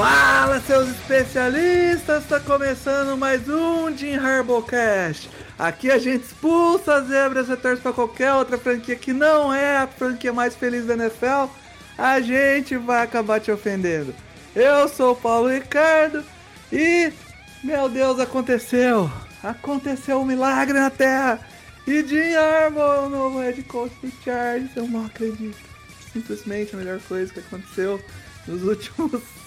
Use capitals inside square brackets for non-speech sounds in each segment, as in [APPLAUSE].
Fala, seus especialistas! Está começando mais um Jim Harbocast. Aqui a gente expulsa as zebras e torce para qualquer outra franquia que não é a franquia mais feliz da NFL. A gente vai acabar te ofendendo. Eu sou o Paulo Ricardo e, meu Deus, aconteceu! Aconteceu um milagre na Terra! E Jim Harbaugh, o novo head coach do eu não acredito. Simplesmente a melhor coisa que aconteceu nos últimos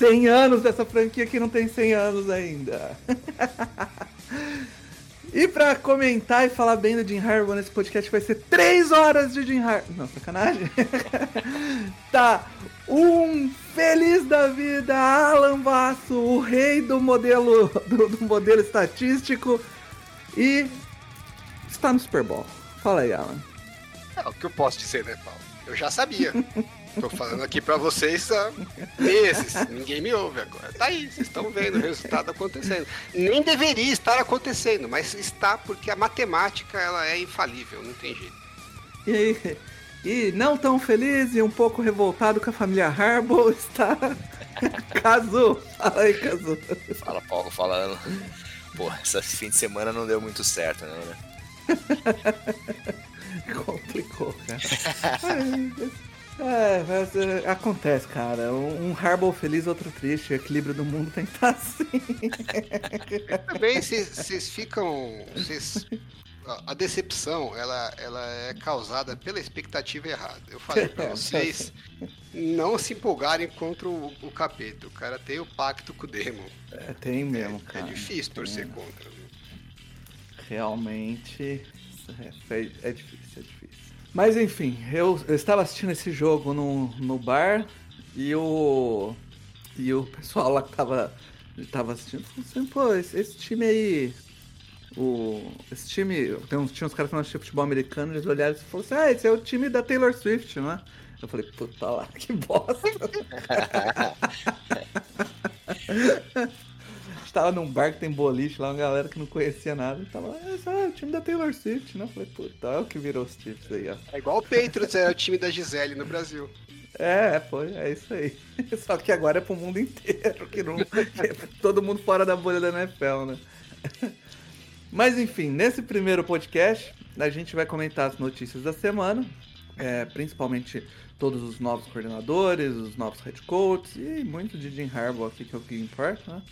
100 anos dessa franquia que não tem 100 anos ainda. [LAUGHS] e pra comentar e falar bem do Jim Harbaugh nesse podcast vai ser 3 horas de Jim Harbaugh. Não, sacanagem. [LAUGHS] tá, um feliz da vida, Alan Basso, o rei do modelo, do, do modelo estatístico e está no Super Bowl. Fala aí, Alan. É, o que eu posso dizer, né, Paulo? Eu já sabia. [LAUGHS] Tô falando aqui pra vocês há meses. Ninguém me ouve agora. Tá aí, vocês estão vendo o resultado acontecendo. Nem deveria estar acontecendo, mas está porque a matemática ela é infalível, não tem jeito. E e não tão feliz e um pouco revoltado com a família Harbaugh [LAUGHS] está Cazu. Fala aí, Cazu. Fala, Paulo, falando. Pô, esse fim de semana não deu muito certo, não, né? [LAUGHS] Complicou, cara. [LAUGHS] É, mas, é, acontece, cara. Um, um Harbaugh feliz, outro triste. O equilíbrio do mundo tem que estar assim. Também vocês ficam. Vocês, a decepção ela, ela é causada pela expectativa errada. Eu falei pra [LAUGHS] vocês não se empolgarem contra o, o capeta. O cara tem o pacto com o demon. É, tem mesmo, É cara. difícil torcer contra. viu? Realmente é, é- é difícil, é difícil. Mas enfim, eu, eu estava assistindo esse jogo no, no bar e o. E o pessoal lá que tava, tava assistindo falou assim, pô, esse, esse time aí. O, esse time. Tem uns, tinha uns caras falando de futebol americano, eles olharam e falaram assim, ah, esse é o time da Taylor Swift, não é? Eu falei, puta lá, que bosta. [LAUGHS] [LAUGHS] Estava num bar que tem boliche lá, uma galera que não conhecia nada. E tava lá, "Ah, é o time da Taylor Swift, né? Eu falei, puta, olha o que virou os Chiefs aí, ó. É igual o Patriots era o time da Gisele no Brasil. É, foi, é isso aí. [LAUGHS] Só que agora é pro mundo inteiro, que não. é [LAUGHS] todo mundo fora da bolha da NFL, né? [LAUGHS] Mas enfim, nesse primeiro podcast, a gente vai comentar as notícias da semana, é, principalmente todos os novos coordenadores, os novos head coaches e muito de Jim Harbaugh aqui, que é o que importa, né?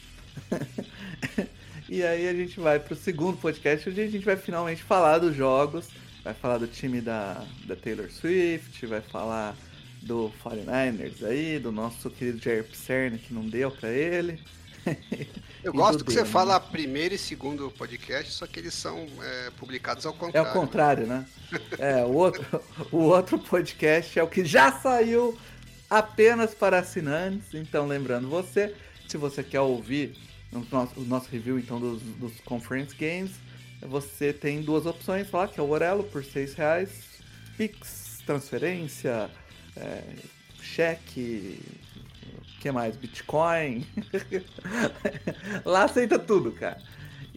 [LAUGHS] e aí a gente vai pro segundo podcast, onde a gente vai finalmente falar dos jogos, vai falar do time da, da Taylor Swift, vai falar do 49ers aí, do nosso querido Jair Pisserni, que não deu pra ele. [LAUGHS] Eu gosto que você Demon. fala primeiro e segundo podcast, só que eles são é, publicados ao É contrário. o contrário, né? [LAUGHS] É, o outro, o outro podcast é o que já saiu apenas para assinantes. Então, lembrando você, se você quer ouvir o nosso, o nosso review então dos, dos Conference Games, você tem duas opções lá, que é o Orelo por seis reais, Pix, transferência, é, cheque, o que mais? Bitcoin. [LAUGHS] Lá aceita tudo, cara.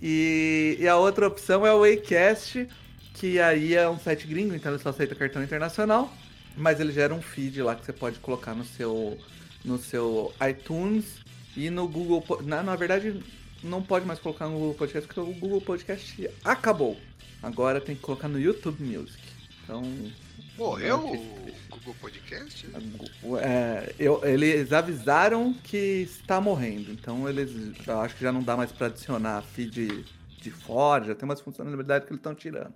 E, e a outra opção é o Acast, que aí é um site gringo, então ele só aceita cartão internacional, mas ele gera um feed lá que você pode colocar no seu, no seu iTunes e no Google. Na, na verdade, não pode mais colocar no Google Podcast, porque o Google Podcast acabou. Agora tem que colocar no YouTube Music. Então, Morreu o Google Podcast? é, eu- eles avisaram que está morrendo, então eles eu acho que já não dá mais para adicionar feed de fora, já tem umas funcionalidades que eles estão tirando.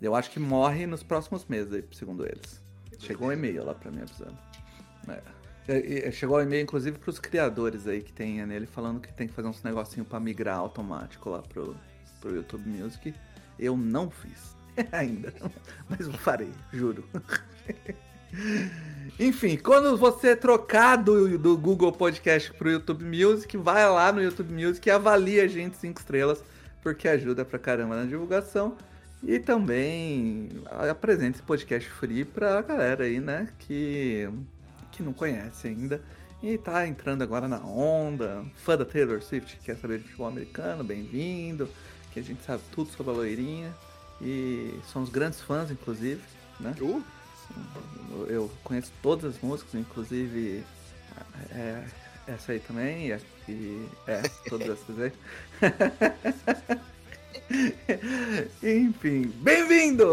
Eu acho que morre nos próximos meses, aí, segundo eles. Chegou um e-mail lá para mim avisando. É. E- e- Chegou um e-mail, inclusive, para os criadores aí que tem nele, falando que tem que fazer uns negocinho para migrar automático lá pro, pro YouTube Music. Eu não fiz [LAUGHS] ainda, mas farei, juro. [LAUGHS] Enfim, quando você trocar do, do Google Podcast pro YouTube Music, vai lá no YouTube Music e avalia a gente 5 estrelas, porque ajuda pra caramba na divulgação. E também apresenta esse podcast free pra galera aí, né, que, que não conhece ainda. E tá entrando agora na onda, fã da Taylor Swift, quer saber de futebol americano, bem-vindo, que a gente sabe tudo sobre a loirinha. E somos grandes fãs, inclusive, né? Uh, Eu conheço todas as músicas, inclusive é, essa aí também, e, e é, todas essas aí. [LAUGHS] Enfim, bem-vindo!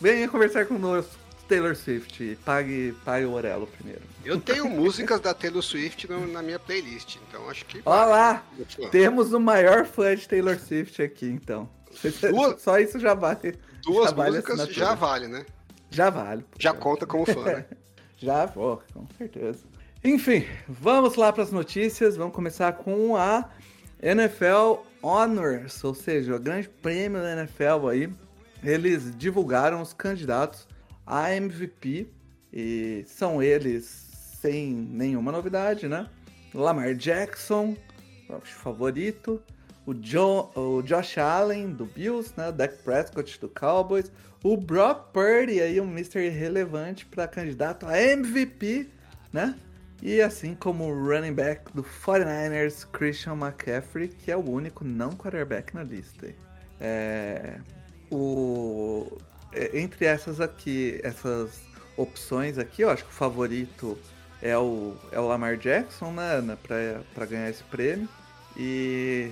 Venha conversar conosco, Taylor Swift. Pague, pague o Orelo primeiro. eu tenho músicas da Taylor Swift no- na minha playlist, então acho que. Olha lá! Temos o maior fã de Taylor Swift aqui, então. Duas- [LAUGHS] Só isso já vale. Duas já vale músicas já vale, né? Já vale. Já conta como fã, né? [LAUGHS] Já vou, com certeza. Enfim, vamos lá para as notícias. Vamos começar com a NFL Honors, ou seja, o grande prêmio da NFL aí. Eles divulgaram os candidatos a MVP e são eles sem nenhuma novidade, né? Lamar Jackson, o favorito, o, Jo- o Josh Allen do Bills, né? O Dak Prescott do Cowboys, o Brock Purdy aí um Mr. irrelevante para candidato a MVP, né? E assim como o running back do 49ers, Christian McCaffrey, que é o único não quarterback na lista. É, o, entre essas aqui, essas opções aqui, eu acho que o favorito é o, é o Lamar Jackson, né, pra, pra ganhar esse prêmio. E,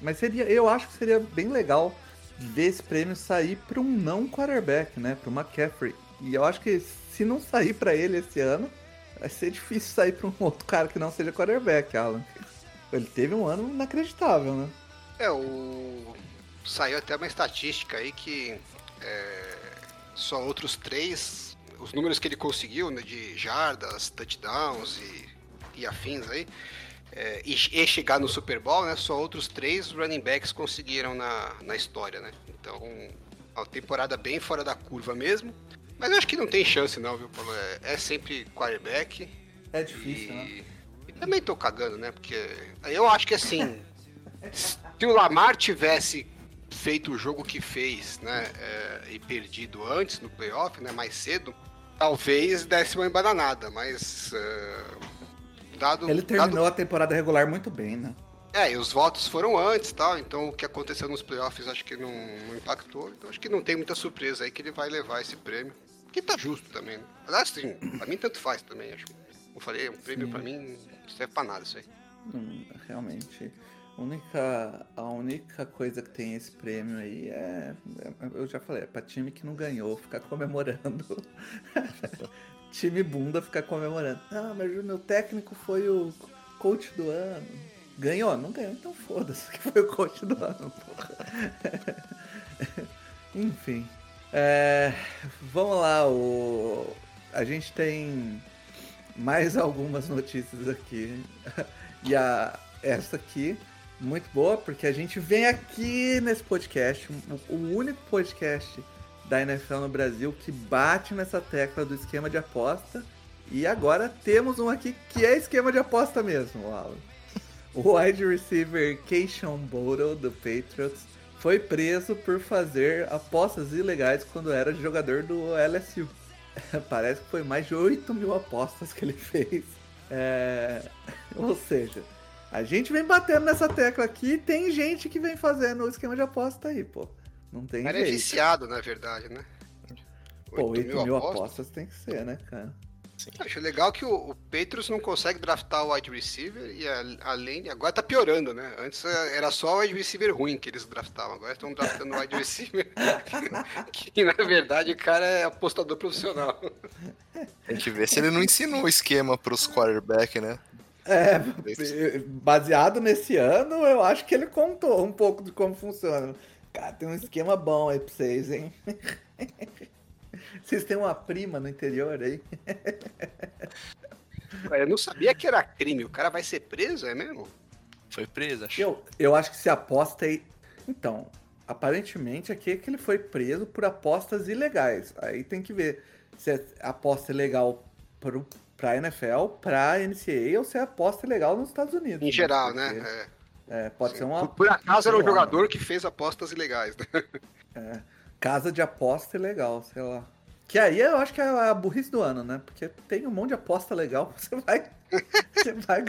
mas seria, eu acho que seria bem legal ver esse prêmio sair para um não quarterback, né, para o McCaffrey. E eu acho que se não sair para ele esse ano, vai ser difícil sair para um [LAUGHS] outro cara que não seja quarterback, Alan. Ele teve um ano inacreditável, né? É, o. Saiu até uma estatística aí que é, só outros três, os números que ele conseguiu, né, de jardas, touchdowns e, e afins aí, é, e, e chegar no Super Bowl, né? Só outros três running backs conseguiram na, na história, né? Então, uma temporada bem fora da curva mesmo. Mas eu acho que não tem chance não, viu, Paulo? É, é sempre quarterback. É difícil, né? E, e também tô cagando, né? Porque eu acho que assim, [LAUGHS] se o Lamar tivesse feito o jogo que fez, né? é, e perdido antes no playoff, né? Mais cedo, talvez desse uma embananada, mas. é, dado, Ele terminou dado- a temporada regular muito bem, né? é, e os votos foram antes tal, então o que aconteceu nos playoffs acho que não, não impactou. Então acho que não tem muita surpresa aí que ele vai levar esse prêmio. Que tá justo também, né? Aliás, sim, pra mim tanto faz também, acho. Como eu falei, um prêmio pra mim não serve pra nada isso aí. Hum, realmente. Única, a única coisa que tem esse prêmio aí é. é- Eu já falei, é pra time que não ganhou ficar comemorando. [LAUGHS] time bunda ficar comemorando. Ah, mas o meu técnico foi o coach do ano. Ganhou? Não ganhou, então foda-se que foi o coach do ano. [LAUGHS] Enfim. É, vamos lá, o, a gente tem mais algumas notícias aqui. [LAUGHS] E a, essa aqui, muito boa, porque a gente vem aqui nesse podcast, o, único podcast da NFL no Brasil que bate nessa tecla do esquema de aposta. E agora temos um aqui que é esquema de aposta mesmo, Alan. O wide receiver Keishon Bottle, do Patriots, foi preso por fazer apostas ilegais quando era jogador do LSU. [LAUGHS] Parece que foi mais de 8 mil apostas que ele fez. É, Ou seja, a gente vem batendo nessa tecla aqui e tem gente que vem fazendo o esquema de aposta aí, pô. Não tem Ele é jeito. viciado, na verdade, né? Pô, 8 mil, apostas. apostas tem que ser, né, cara? Acho legal que o, o Patriots não consegue draftar o wide receiver e a- além. Agora tá piorando, né? Antes eh, era só o wide receiver ruim que eles draftavam. Agora estão draftando o wide receiver. [LAUGHS] que na verdade o cara é apostador profissional. Tem que ver se ele não ensinou o esquema pros quarterback, né? É, [LAUGHS] baseado nesse ano, eu acho que ele contou um pouco de como funciona. Cara, tem um esquema bom aí pra vocês, hein? [LAUGHS] Vocês têm uma prima no interior aí? [LAUGHS] Eu não sabia que era crime. O cara vai ser preso, é mesmo? Foi preso, acho. Eu, eu acho que se aposta aí. Então, aparentemente aqui é que ele foi preso por apostas ilegais. Aí tem que ver se a aposta ilegal pro, pra NFL, pra NCAA, ou se aposta legal nos Estados Unidos. Em geral, Porque, né? É, pode É. ser uma. Por, acaso era um jogador que fez apostas ilegais, né? É, casa de aposta é legal, sei lá. Que aí eu acho que é a burrice do ano, né? Porque tem um monte de aposta legal, [LAUGHS] você vai. Você vai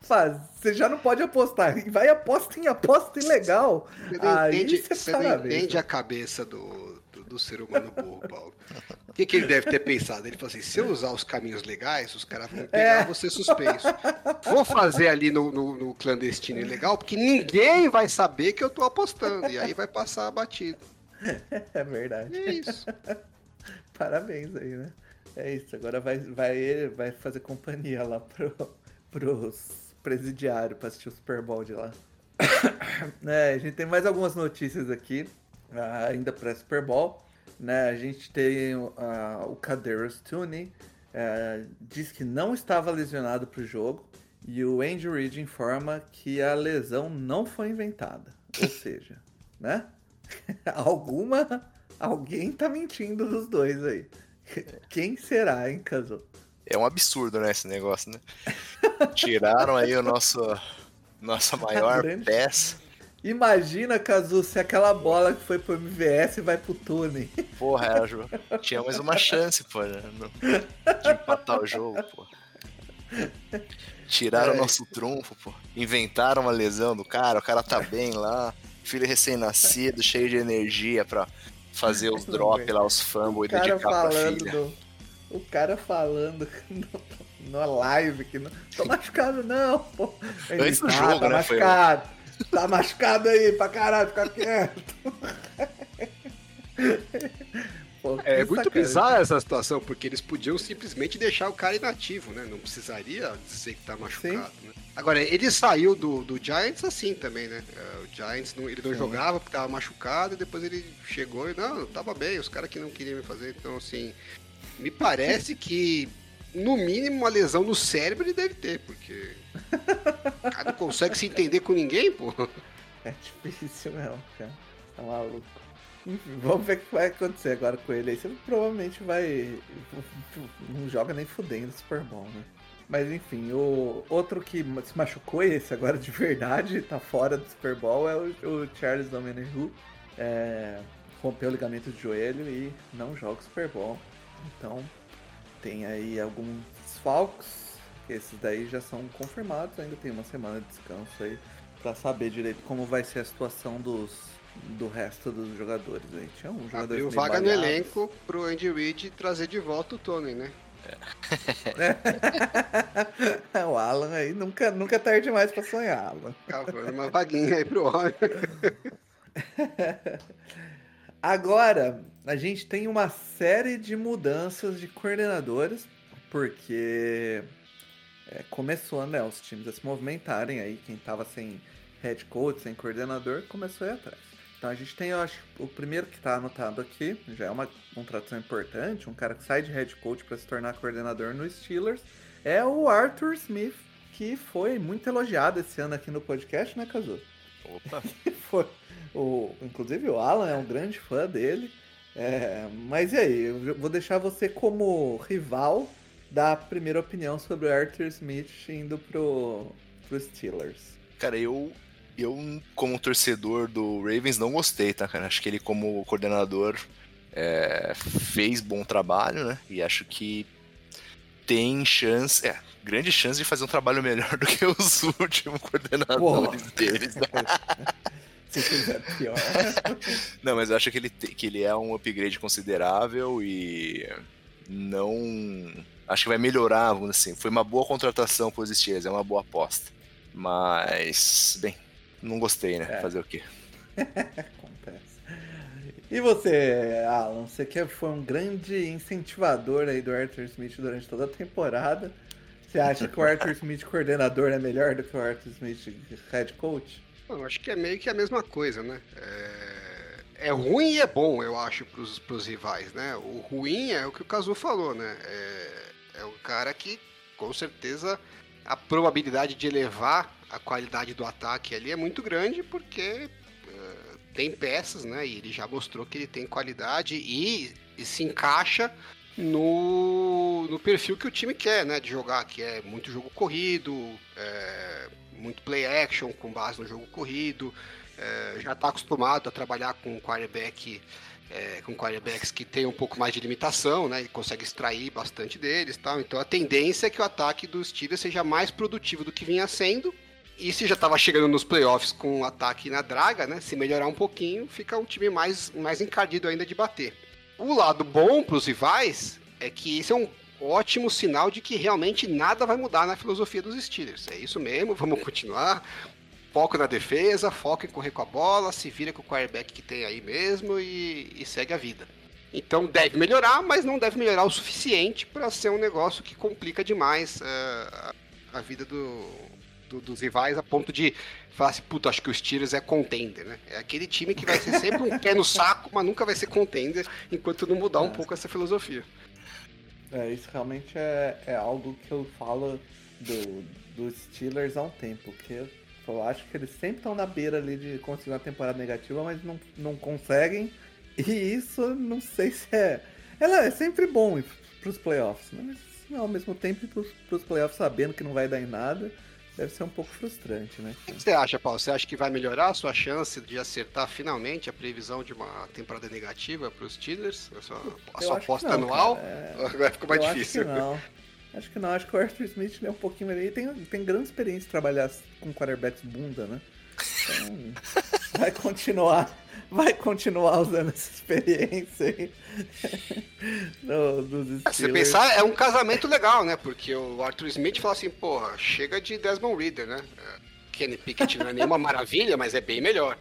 fazer. Você já não pode apostar. E vai aposta em aposta ilegal. Você não Aí entende, você você não parabéns, entende né? a cabeça do, do, ser humano burro, Paulo. O que, que ele deve ter pensado? Ele falou assim: se eu usar os caminhos legais, os caras vão pegar É. você suspenso. Vou fazer ali no, no, no clandestino ilegal, porque ninguém vai saber que eu tô apostando. E aí vai passar batido. [LAUGHS] É verdade. E é isso. Parabéns aí, né? É isso. Agora vai, vai, vai fazer companhia lá pro, pros presidiários pra assistir o Super Bowl de lá. né, [COUGHS] a gente tem mais algumas notícias aqui, ainda pra Super Bowl. Né, a gente tem ah, o Kadarius Tooney, eh, diz que não estava lesionado pro jogo. E o Andy Reid informa que a lesão não foi inventada. Ou [LAUGHS] seja, né? [LAUGHS] Alguma. Alguém tá mentindo dos dois aí. Quem será, hein, Caso? É um absurdo, né, esse negócio, né? Tiraram aí o nosso nossa [LAUGHS] maior grande- peça. Imagina, Cazu, se aquela bola que foi pro MVS vai pro túnel. Porra, era, Ju. tinha mais uma chance, pô, né, de empatar o jogo, pô. Tiraram o É. nosso trunfo, pô. Inventaram uma lesão do cara, o cara tá bem lá. Filho recém-nascido, cheio de energia pra fazer os drop lá, os fumble e dedicar pra filha. do- O cara falando [LAUGHS] na live que não. Tô machucado, não, pô. Ele, Antes do tá, jogo, tá né, foi- machucado. Tá machucado aí pra caralho, fica quieto. Pô, É muito bizarra essa situação, porque eles podiam simplesmente deixar o cara inativo, né? Não precisaria dizer que tá machucado, né? Agora, ele saiu do, do Giants assim também, né? É, O Giants, não, ele não Sim. jogava porque tava machucado, e depois ele chegou e, não, tava bem, os caras que não queriam me fazer. Então, assim, me parece que, no mínimo, uma lesão no cérebro ele deve ter, porque o cara não consegue se entender com ninguém, pô. É difícil mesmo, cara. Tá maluco. Enfim, vamos ver o que vai acontecer agora com ele aí. Você provavelmente vai. Não joga nem fudendo Super Bowl, né? Mas enfim, o outro que se machucou, esse agora de verdade, tá fora do Super Bowl, é o, Charles Dominic é, rompeu o ligamento de joelho e não joga o Super Bowl. Então, tem aí alguns desfalques. Esses daí já são confirmados, ainda tem uma semana de descanso aí pra saber direito como vai ser a situação dos do resto dos jogadores aí. Tinha um jogador Abriu vaga no elenco pro Andy Reid trazer de volta o Tony, né? [LAUGHS] o Alan aí nunca, nunca é tarde demais pra sonhar, Alan. Cavando uma vaguinha aí pro homem. [LAUGHS] Agora, a gente tem uma série de mudanças de coordenadores, porque é, começou, né, os times a se movimentarem aí, quem tava sem head coach, sem coordenador, começou a ir atrás. Então a gente tem, eu acho, o primeiro que tá anotado aqui, já é uma contratação importante, um cara que sai de head coach para se tornar coordenador no Steelers, é o Arthur Smith, que foi muito elogiado esse ano aqui no podcast, né, Kazu? Opa, [LAUGHS] Foi. O, inclusive o Alan é um grande fã dele. É, mas e aí? Eu vou deixar você como rival dar a primeira opinião sobre o Arthur Smith indo pro, pro Steelers. cara, eu, eu, como torcedor do Ravens, não gostei, tá, cara? Acho que ele, como coordenador, é, fez bom trabalho, né? E acho que tem chance, é, grande chance de fazer um trabalho melhor [LAUGHS] do que os últimos coordenadores deles. né? [LAUGHS] Se fizer pior. [LAUGHS] Não, mas eu acho que ele, que ele é um upgrade considerável e não. Acho que vai melhorar, vamos dizer assim. Foi uma boa contratação para os Steelers, é uma boa aposta. Mas, bem, não gostei, né? É. Fazer o quê? [LAUGHS] Acontece. E você, Alan? Você que foi um grande incentivador aí do Arthur Smith durante toda a temporada. Você acha que o Arthur Smith coordenador é melhor do que o Arthur Smith head coach? Bom, acho que é meio que a mesma coisa, né? É, é ruim e é bom, eu acho, pros, pros rivais, né? O ruim é o que o Kazu falou, né? É, o cara que, com certeza, a probabilidade de elevar a qualidade do ataque ali é muito grande, porque é, tem peças, né? E ele já mostrou que ele tem qualidade e, e se encaixa no, no perfil que o time quer, né? De jogar, que é muito jogo corrido, é, muito play action com base no jogo corrido. É, já está acostumado a trabalhar com quarterback é, com quarterbacks que tem um pouco mais de limitação, né? E consegue extrair bastante deles tal. Então a tendência é que o ataque dos Steelers seja mais produtivo do que vinha sendo. E se já estava chegando nos playoffs com o ataque na draga, né? Se melhorar um pouquinho, fica um time mais, mais encardido ainda de bater. O lado bom para os rivais é que isso é um ótimo sinal de que realmente nada vai mudar na filosofia dos Steelers. É isso mesmo, vamos continuar foco na defesa, foco em correr com a bola, se vira com o quarterback que tem aí mesmo e, e segue a vida. Então deve melhorar, mas não deve melhorar o suficiente para ser um negócio que complica demais uh, a vida do, do, dos rivais a ponto de falar assim, puta, acho que os Steelers é contender, né? É aquele time que vai ser sempre um pé no saco, mas nunca vai ser contender enquanto não mudar um é. pouco essa filosofia. É, isso realmente é, é algo que eu falo do, dos Steelers há um tempo, que eu acho que eles sempre estão na beira ali de conseguir uma temporada negativa, mas não, não conseguem. E isso não sei se é. Ela é sempre bom para os playoffs, né? mas ao mesmo tempo para os playoffs sabendo que não vai dar em nada, deve ser um pouco frustrante, né? O que você acha, Paulo? Você acha que vai melhorar a sua chance de acertar finalmente a previsão de uma temporada negativa para os Steelers? A sua, a sua aposta não, anual? É... [LAUGHS] Agora ficou mais eu difícil. Não. Acho que não, acho que o Arthur Smith é um pouquinho melhor. Ele tem, tem grande experiência de trabalhar com quarterbacks bunda, né? Então, [LAUGHS] vai continuar, vai continuar usando essa experiência aí. no, dos Você pensar, é um casamento legal, né? Porque o Arthur Smith fala assim, porra, chega de Desmond Reader, né? Kenny Pickett não é nenhuma [LAUGHS] maravilha, mas é bem melhor.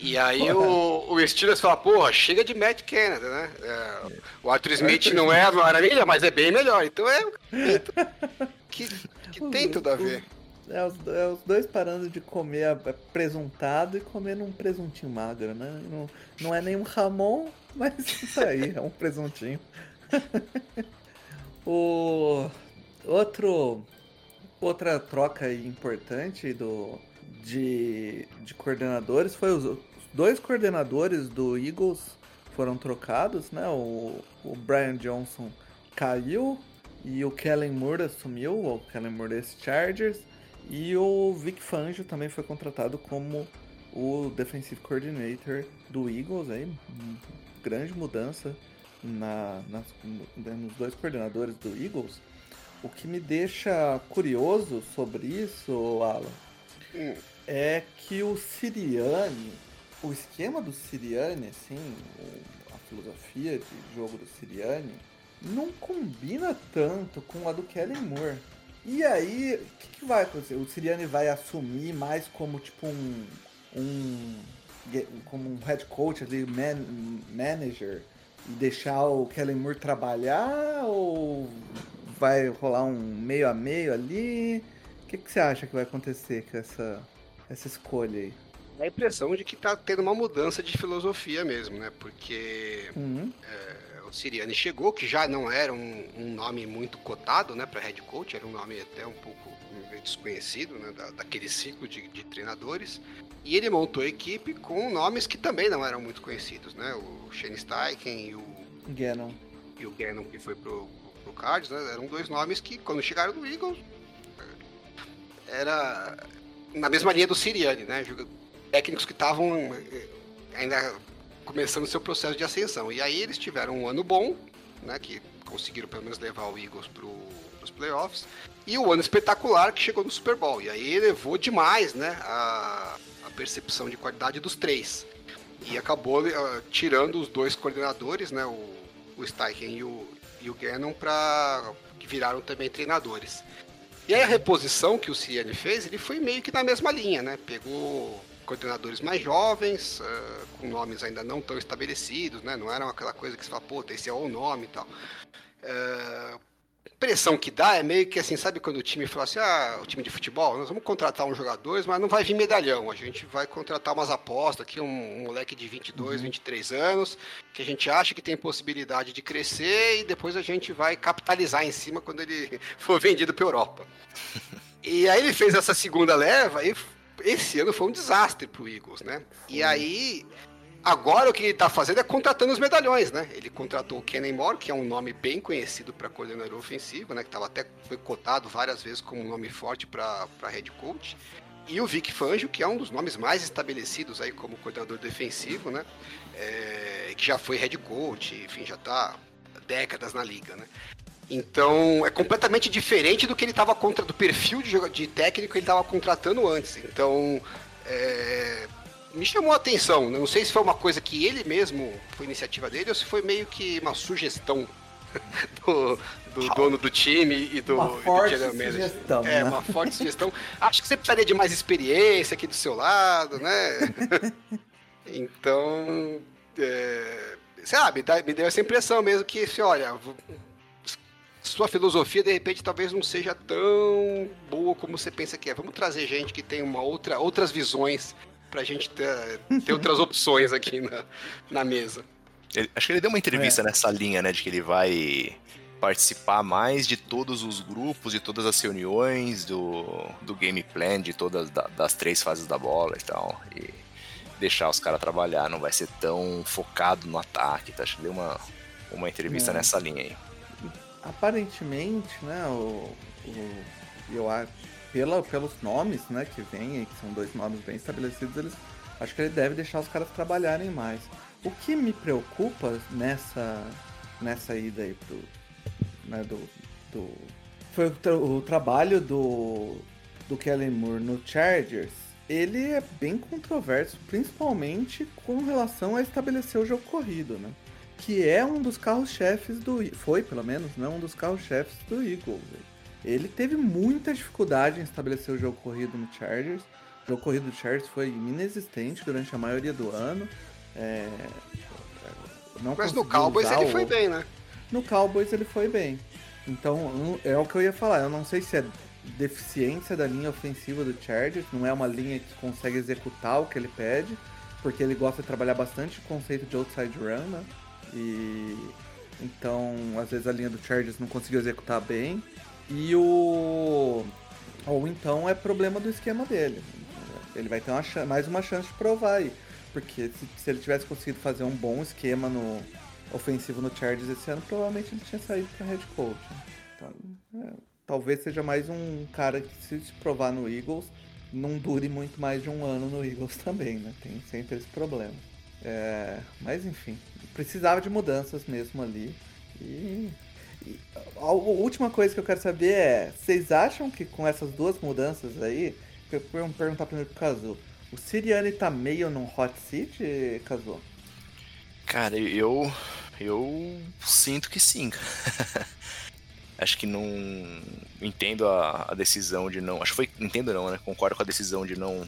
E aí o, o Steelers fala, porra, chega de Matt Canada, né? É, o Arthur Smith não é a maravilha, mas é bem melhor. Então é que, que tem tudo a ver. É os, é os, dois parando de comer presuntado e comendo um presuntinho magro, né? Não, não é nenhum Ramon, [LAUGHS] mas isso aí, é um presuntinho. [LAUGHS] o outro outra troca importante do de, de coordenadores foi os dois coordenadores do Eagles foram trocados, né? O, o Brian Johnson caiu e o Kellen Moore assumiu, o Kellen Moore desse Chargers, e o Vic Fangio também foi contratado como o Defensive Coordinator do Eagles, aí, grande mudança na, nas, nos dois coordenadores do Eagles. O que me deixa curioso sobre isso, Alan, é que o Siriane, o esquema do Siriane, assim, a filosofia de jogo do Siriane, não combina tanto com a do Kellen Moore. E aí, o que, que, vai acontecer? O Siriane vai assumir mais como tipo um. um como um head coach ali, man, manager, e deixar o Kellen Moore trabalhar? Ou vai rolar um meio a meio ali? O que, que você acha que vai acontecer com essa, essa escolha aí? a impressão de que tá tendo uma mudança de filosofia mesmo, né? Porque uhum. é, o Siriani chegou, que já não era um, um nome muito cotado, né, para head coach, era um nome até um pouco desconhecido, né, da, daquele ciclo de, de, treinadores. E ele montou a equipe com nomes que também não eram muito conhecidos, né? O Shane Steichen e o Gannon. E o Gannon que foi pro, pro Cards, né? Eram dois nomes que quando chegaram no Eagles era na mesma linha do Siriani, né? Técnicos que estavam eh, ainda começando seu processo de ascensão. E aí eles tiveram um ano bom, né? Que conseguiram pelo menos levar o Eagles para os playoffs. E o ano espetacular que chegou no Super Bowl. E aí elevou demais, né? A, a percepção de qualidade dos três. E acabou uh, tirando os dois coordenadores, né? O, o Steichen e o, e o Gannon, para que viraram também treinadores. E aí a reposição que o Ciani fez, ele foi meio que na mesma linha, né? Pegou coordenadores mais jovens, uh, com nomes ainda não tão estabelecidos, né? Não era aquela coisa que se fala, pô, esse é o nome e tal. Uh, impressão que dá é meio que assim, sabe quando o time fala assim, ah, o time de futebol, nós vamos contratar uns jogadores, mas não vai vir medalhão, a gente vai contratar umas apostas aqui, um, um moleque de 22, uhum. 23 anos, que a gente acha que tem possibilidade de crescer e depois a gente vai capitalizar em cima quando ele [LAUGHS] for vendido para Europa. [LAUGHS] e aí ele fez essa segunda leva e esse ano foi um desastre pro Eagles, né? E aí Agora o que ele está fazendo é contratando os medalhões, né? Ele contratou o Kenny Moore, que é um nome bem conhecido para coordenador ofensivo, né? Que tava até foi cotado várias vezes como um nome forte para head coach. E o Vic Fangio, que é um dos nomes mais estabelecidos aí como coordenador defensivo, né? É, que já foi head coach, enfim, já está décadas na liga, né? Então é completamente diferente do que ele estava contra do perfil de, de técnico que ele estava contratando antes. Então é, me chamou a atenção. Não sei se foi uma coisa que ele mesmo foi iniciativa dele ou se foi meio que uma sugestão [LAUGHS] do, do dono do time e do, uma forte do sugestão, É, né? uma forte sugestão. Acho que você precisaria de mais experiência aqui do seu lado, né? [LAUGHS] então, é, sabe, me deu essa impressão mesmo que, assim, olha, sua filosofia de repente talvez não seja tão boa como você pensa que é. Vamos trazer gente que tem uma outra, outras visões pra gente ter, ter outras opções aqui na, na mesa. Ele- acho que ele deu uma entrevista É. nessa linha, né? De que ele vai participar mais de todos os grupos, de todas as reuniões, do, do game plan, de todas da- das três fases da bola e tal. E deixar os caras trabalhar, não vai ser tão focado no ataque. Tá? Acho que deu uma, uma entrevista É. nessa linha aí. Aparentemente, né, o, o- eu acho, pela, pelos nomes, né, que vem que são dois nomes bem estabelecidos, eles, acho que ele deve deixar os caras trabalharem mais. O que me preocupa nessa, nessa ida aí pro, né, do, do foi o, tra- o trabalho do, do Kellen Moore no Chargers, ele é bem controverso, principalmente com relação a estabelecer o jogo corrido, né? que é um dos carros-chefes do. Foi, pelo menos, né? Um dos carros-chefes do Eagles. velho. Ele teve muita dificuldade em estabelecer o jogo corrido no Chargers. O jogo corrido do Chargers foi inexistente durante a maioria do ano. É, não Mas no Cowboys ele o- foi bem, né? no Cowboys ele foi bem. Então, é o que eu ia falar. Eu não sei se é deficiência da linha ofensiva do Chargers, não é uma linha que consegue executar o que ele pede, porque ele gosta de trabalhar bastante o conceito de outside run, né? E então, às vezes a linha do Chargers não conseguiu executar bem. E o ou então é problema do esquema dele. Ele vai ter uma mais uma chance de provar aí. Porque se, se ele tivesse conseguido fazer um bom esquema no ofensivo no Chargers esse ano, provavelmente ele tinha saído para head coach. né? Então, é, talvez seja mais um cara que se se provar no Eagles, não dure muito mais de um ano no Eagles [LAUGHS] também, né? Tem sempre esse problema. É, mas enfim, precisava de mudanças mesmo ali. E a, última coisa que eu quero saber é: vocês acham que com essas duas mudanças aí, eu vou perguntar primeiro pro Kazu, o Siriani tá meio num hot seat, Kazu? Cara, eu. Eu sinto que sim. [LAUGHS] acho que não. Entendo a, a decisão de não. Acho que foi. Entendo não, né? Concordo com a decisão de não.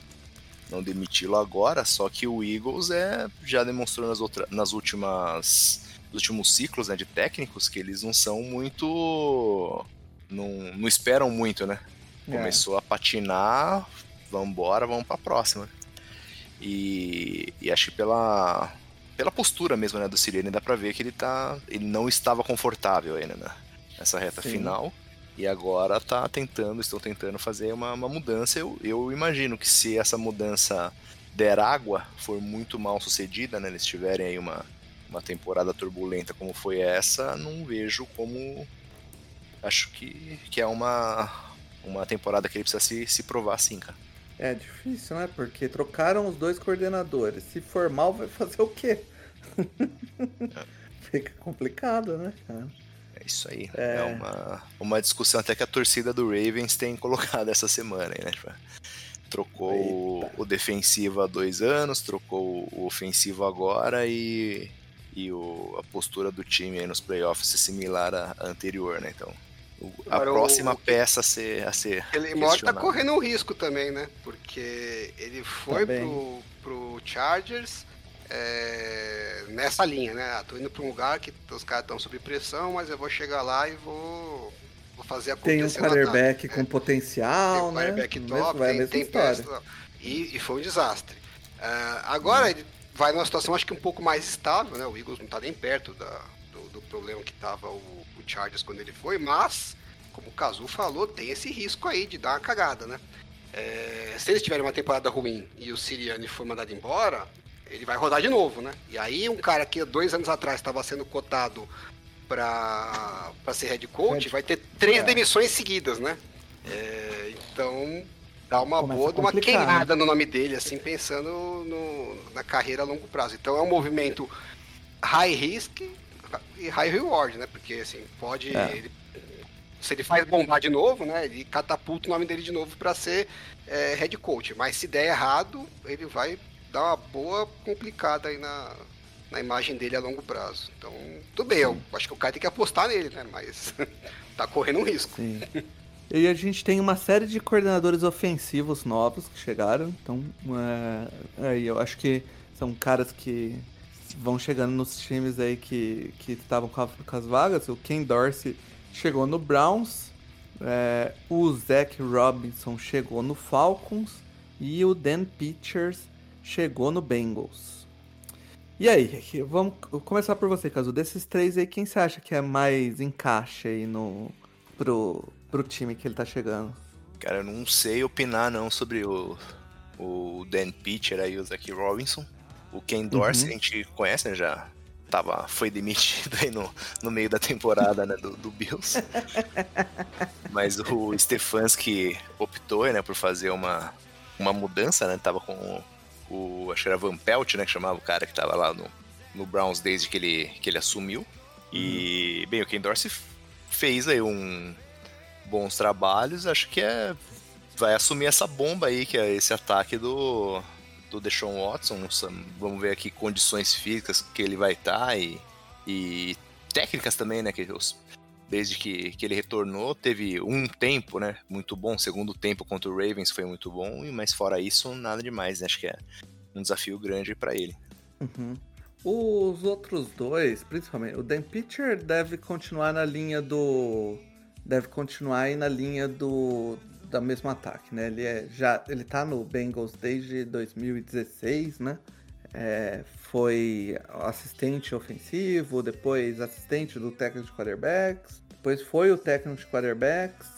Não demiti-lo agora, só que o Eagles é, já demonstrou nas, outra, nas últimas. Nos últimos ciclos né, de técnicos que eles não são muito. Não, não esperam muito, né? Começou a patinar, vambora, vamos pra próxima. E, e acho que pela, pela postura mesmo né, do Siriane dá pra ver que ele tá. Ele não estava confortável ainda né, nessa reta Sim. final. E agora tá tentando, estou tentando fazer uma, uma mudança. Eu, eu imagino que se essa mudança der água, for muito mal sucedida, né? Eles tiverem aí uma, uma temporada turbulenta como foi essa, não vejo como. Acho que, que é uma, uma temporada que ele precisa se, se provar sim, cara. É difícil, né? Porque trocaram os dois coordenadores. Se for mal, vai fazer o quê? [LAUGHS] Fica complicado, né, cara? É isso aí. É. É, uma, uma discussão até que a torcida do Ravens tem colocado essa semana aí, né? Tipo, trocou o, o defensivo há dois anos, trocou o ofensivo agora e, e o, a postura do time aí nos playoffs é similar à, anterior, né? Então, o- a Agora, próxima o peça a ser, a ser Ele Moore tá correndo um risco também, né? Porque ele foi Também. pro, pro Chargers é, nessa linha, né? Ah, tô indo pra um lugar que os caras estão sob pressão, mas eu vou chegar lá e vou, vou fazer Tem um acontecer quarterback ataque. com É, potencial, tem um né? quarterback top, a tem, tem peça. E, e foi um desastre. Ah, agora ele vai numa situação acho que um pouco mais estável, né? O Eagles não tá nem perto da- do, do problema que tava o, o Chargers quando ele foi, mas, como o Kazu falou, tem esse risco aí de dar uma cagada, né? É, se eles tiverem uma temporada ruim e o Siriani for mandado embora, ele vai rodar de novo, né? E aí um cara que dois anos atrás estava sendo cotado para ser head coach vai ter três é. demissões seguidas, né? É, então dá uma Começa boa uma né? queimada no nome dele, assim, pensando no- na carreira a longo prazo. Então é um movimento high risk e high reward, né? Porque assim, pode. É. ele- se ele faz bombar de novo, né? Ele catapulta o nome dele de novo para ser é, head coach. Mas se der errado, ele vai dar uma boa complicada aí na, na imagem dele a longo prazo. Então, tudo bem, eu acho que o cara tem que apostar nele, né? Mas [LAUGHS] tá correndo um risco. Sim. E a gente tem uma série de coordenadores ofensivos novos que chegaram. Então, é, aí eu acho que são caras que vão chegando nos times aí que estavam com, com as vagas. O Ken Dorsey chegou no Browns. é, o Zach Robinson chegou no Falcons. E o Dan Pitchers chegou no Bengals. E aí, vamos começar por você, Caso. Desses três aí, quem você acha que é mais encaixe aí no, pro, pro time que ele tá chegando? Cara, eu não sei opinar não sobre o, o Dan Pitcher aí, o Zach Robinson. O Ken Dorsey Uhum. a gente conhece, né? Já tava, foi demitido aí no, no meio da temporada né, do, do Bills. [LAUGHS] Mas o Stefanski optou né, por fazer uma, uma mudança, né? Tava com o, o- acho que era Van Pelt, né? Que chamava o cara que tava lá no, no Browns desde que ele, que ele assumiu. E, bem, o Ken Dorsey fez aí um bons trabalhos, acho que é vai assumir essa bomba aí, que é esse ataque do, do Deshaun Watson. Vamos ver aqui condições físicas que ele vai estar e, e técnicas também, né? Que os- desde que, que ele retornou, teve um tempo, né? Muito bom. Segundo tempo contra o Ravens foi muito bom, mas fora isso, nada demais, né? Acho que é um desafio grande para ele. Uhum. Os outros dois, principalmente, o Dan Pitcher deve continuar na linha do. Deve continuar aí na linha do. Da mesmo ataque, né? Ele é já. Ele tá no Bengals desde 2016, né? É, foi assistente ofensivo, depois assistente do técnico de quarterbacks, depois foi o técnico de quarterbacks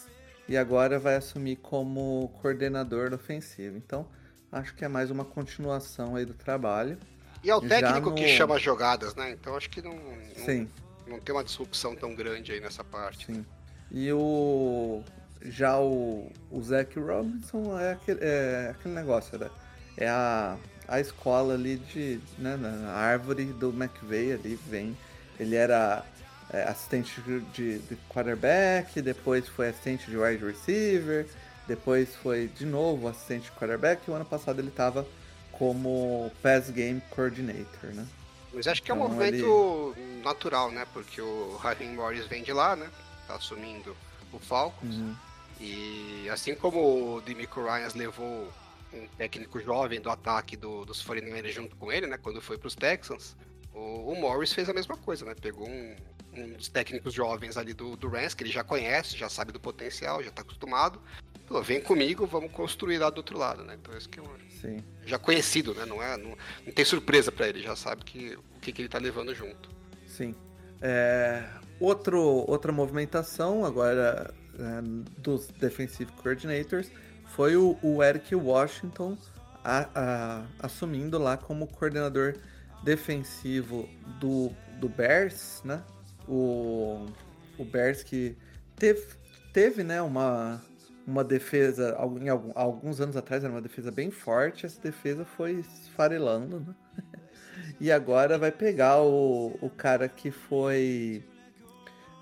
e agora vai assumir como coordenador ofensivo. Então, acho que é mais uma continuação aí do trabalho. E é o técnico que no- chama as jogadas, né? Então acho que não, não, Sim. não tem uma disrupção tão grande aí nessa parte. Sim. E o. Já o, o Zach Robinson é aquele, é aquele negócio, né? É a, a escola ali de. Né, na árvore do McVeigh ali vem. Ele era é, assistente de, de quarterback, depois foi assistente de wide receiver, depois foi de novo assistente de quarterback, e o ano passado ele tava como pass game coordinator, né? Mas acho que é um Então, movimento natural, né? Porque o Raheem Morris vem de lá, né? Assumindo o Falcons. Uhum. E assim como o Demico Ryans levou um técnico jovem do ataque do, dos 49ers junto com ele, né? Quando foi para os Texans, o, o Morris fez a mesma coisa, né? Pegou um, um dos técnicos jovens ali do, do Rams, que ele já conhece, já sabe do potencial, já tá acostumado. Falou, vem comigo, vamos construir lá do outro lado, né? Então esse que é um, Sim. já conhecido, né? Não, é, não, não tem surpresa para ele, já sabe que, o que, que ele tá levando junto. Sim. É, outro, outra movimentação agora é, dos Defensive Coordinators foi o, o Eric Washington a- a- assumindo lá como coordenador defensivo do, do Bears, né? O, o Bears que teve, teve né, uma, uma defesa, em algum- alguns anos atrás era uma defesa bem forte, essa defesa foi esfarelando, né? [LAUGHS] E agora vai pegar o, o cara que foi.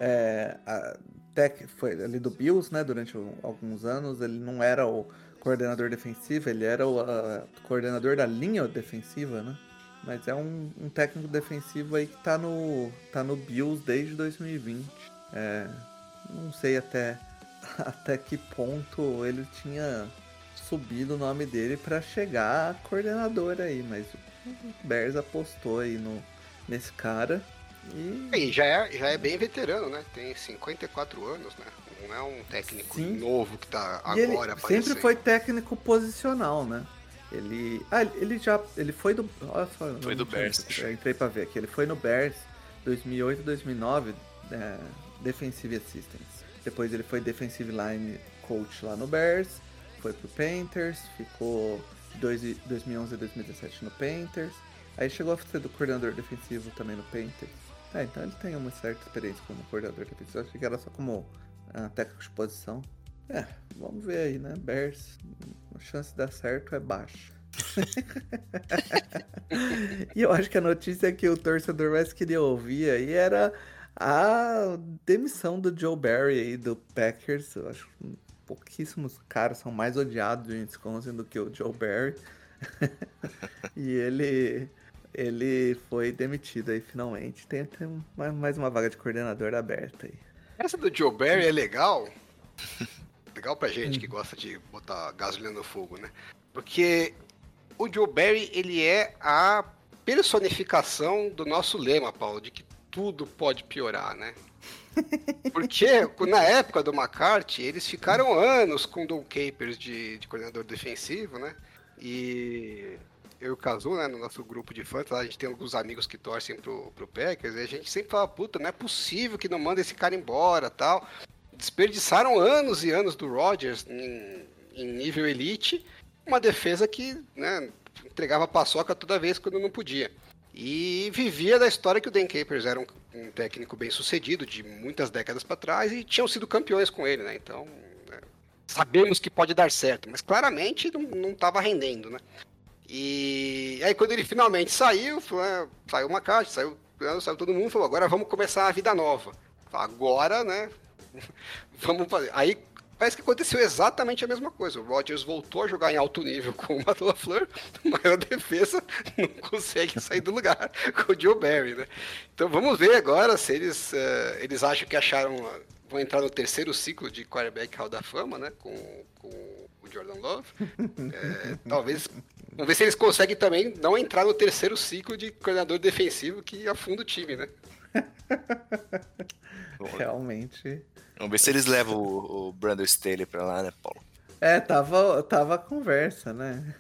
É, a- tec- foi ali do Bills, né? Durante alguns anos. Ele não era o coordenador defensivo, ele era o a- coordenador da linha defensiva, né? Mas é um, um técnico defensivo aí que tá no, tá no Bills desde 2020. É, não sei até, [LAUGHS] até que ponto ele tinha subido o nome dele para chegar a coordenador aí, mas o Bears apostou aí no, nesse cara e E já é, já é bem veterano, né? Tem 54 anos, né? Não é um técnico Sim. novo que tá E ele agora aparecendo. sempre foi técnico posicional, né? Ele. Ah, ele já. Ele foi do. Olha só, Foi não do Bears, entrei pra ver aqui. Ele foi no Bears 2008 2009, é, Defensive Assistance. Depois ele foi Defensive Line Coach lá no Bears. Foi pro Panthers. Ficou de dois- 2011 a 2017 no Panthers. Aí chegou a ser do coordenador defensivo também no Panthers. É, então ele tem uma certa experiência como coordenador. Eu achei que era só como uh, técnico de posição. É, vamos ver aí, né? Bears, a chance de dar certo é baixa. [LAUGHS] e eu acho que a notícia que o torcedor mais queria ouvir aí era a demissão do Joe Barry aí do Packers. Eu acho que pouquíssimos caras são mais odiados em Wisconsin do que o Joe Barry. [LAUGHS] e ele ele foi demitido aí finalmente. Tem, tem mais uma vaga de coordenador aberta aí. Essa do Joe Barry é legal. [LAUGHS] legal pra gente que gosta de botar gasolina no fogo, né? Porque o Joe Barry, ele é a personificação do nosso lema, Paulo, de que tudo pode piorar, né? [LAUGHS] Porque na época do McCarthy, eles ficaram anos com o Don Capers de, de coordenador defensivo, né? E eu e o Kazu, né, no nosso grupo de fãs, a gente tem alguns amigos que torcem pro, pro Packers, e a gente sempre fala, puta, não é possível que não manda esse cara embora tal. Desperdiçaram anos e anos do Rodgers em, em nível elite, uma defesa que né, entregava paçoca toda vez quando não podia. E vivia da história que o Dan Capers era um, um técnico bem sucedido de muitas décadas para trás e tinham sido campeões com ele, né? Então, né, sabemos que pode dar certo, mas claramente não estava rendendo, né? E aí quando ele finalmente saiu, é, saiu uma caixa, saiu, saiu todo mundo, falou, agora vamos começar a vida nova. Agora, né? [LAUGHS] vamos fazer. Aí Parece que aconteceu exatamente a mesma coisa. O Rodgers voltou a jogar em alto nível com o Matt LaFleur, [LAUGHS] mas a defesa [LAUGHS] não consegue sair do lugar com o Joe Barry, né? Então vamos ver agora se eles, uh, eles acham que acharam... Vão entrar no terceiro ciclo de quarterback Hall da Fama, né? Com, com o Jordan Love. É, talvez... Vamos ver se eles conseguem também não entrar no terceiro ciclo de coordenador defensivo que afunda o time, né? [LAUGHS] Realmente... Vamos ver se eles levam o, o Brandon Staley pra lá, né, Paulo? É, tava, tava a conversa, né?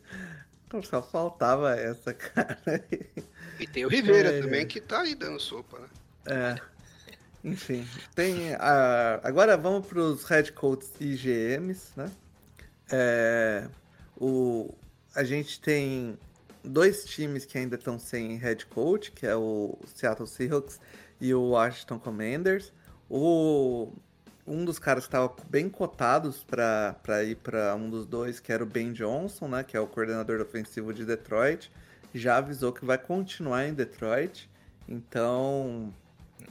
[LAUGHS] Só faltava essa, cara. E tem o Rivera é, também, que tá aí dando sopa, né? É. Enfim, tem. A... Agora vamos para os head coaches e GMs, né? É... O... A gente tem dois times que ainda estão sem head coach, que é o Seattle Seahawks e o Washington Commanders. O, um dos caras que estava bem cotados para ir para um dos dois, que era o Ben Johnson, né, que é o coordenador ofensivo de Detroit, já avisou que vai continuar em Detroit. Então,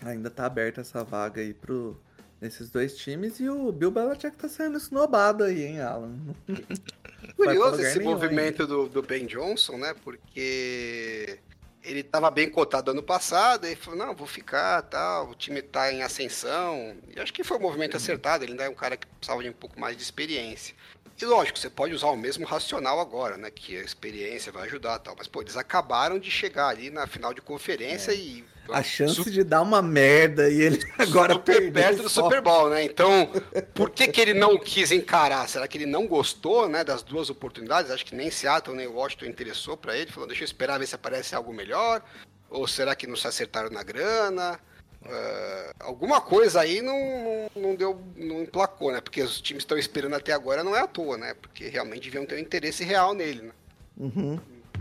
ainda está aberta essa vaga aí pro nesses dois times e o Bill Belichick tá saindo esnobado aí, hein, Alan? [LAUGHS] Curioso esse movimento do, do Ben Johnson, né? Porque ele estava bem cotado ano passado, e falou, não, vou ficar, tal, o time está em ascensão. E acho que foi um movimento acertado, ele ainda é um cara que precisava de um pouco mais de experiência. E lógico, você pode usar o mesmo racional agora, né? Que a experiência vai ajudar tal. Mas, pô, eles acabaram de chegar ali na final de conferência é. e. A chance de dar uma merda e ele [LAUGHS] agora super perto do Super Bowl, né? Então, por que, que ele não quis encarar? Será que ele não gostou, né, das duas oportunidades? Acho que nem Seattle nem Washington interessou para ele. Falou, deixa eu esperar ver se aparece algo melhor. Ou será que não se acertaram na grana? Uh, alguma coisa aí não, não, deu, não emplacou, né? Porque os times estão esperando até agora não é à toa, né? Porque realmente deviam ter um interesse real nele, né? Uhum.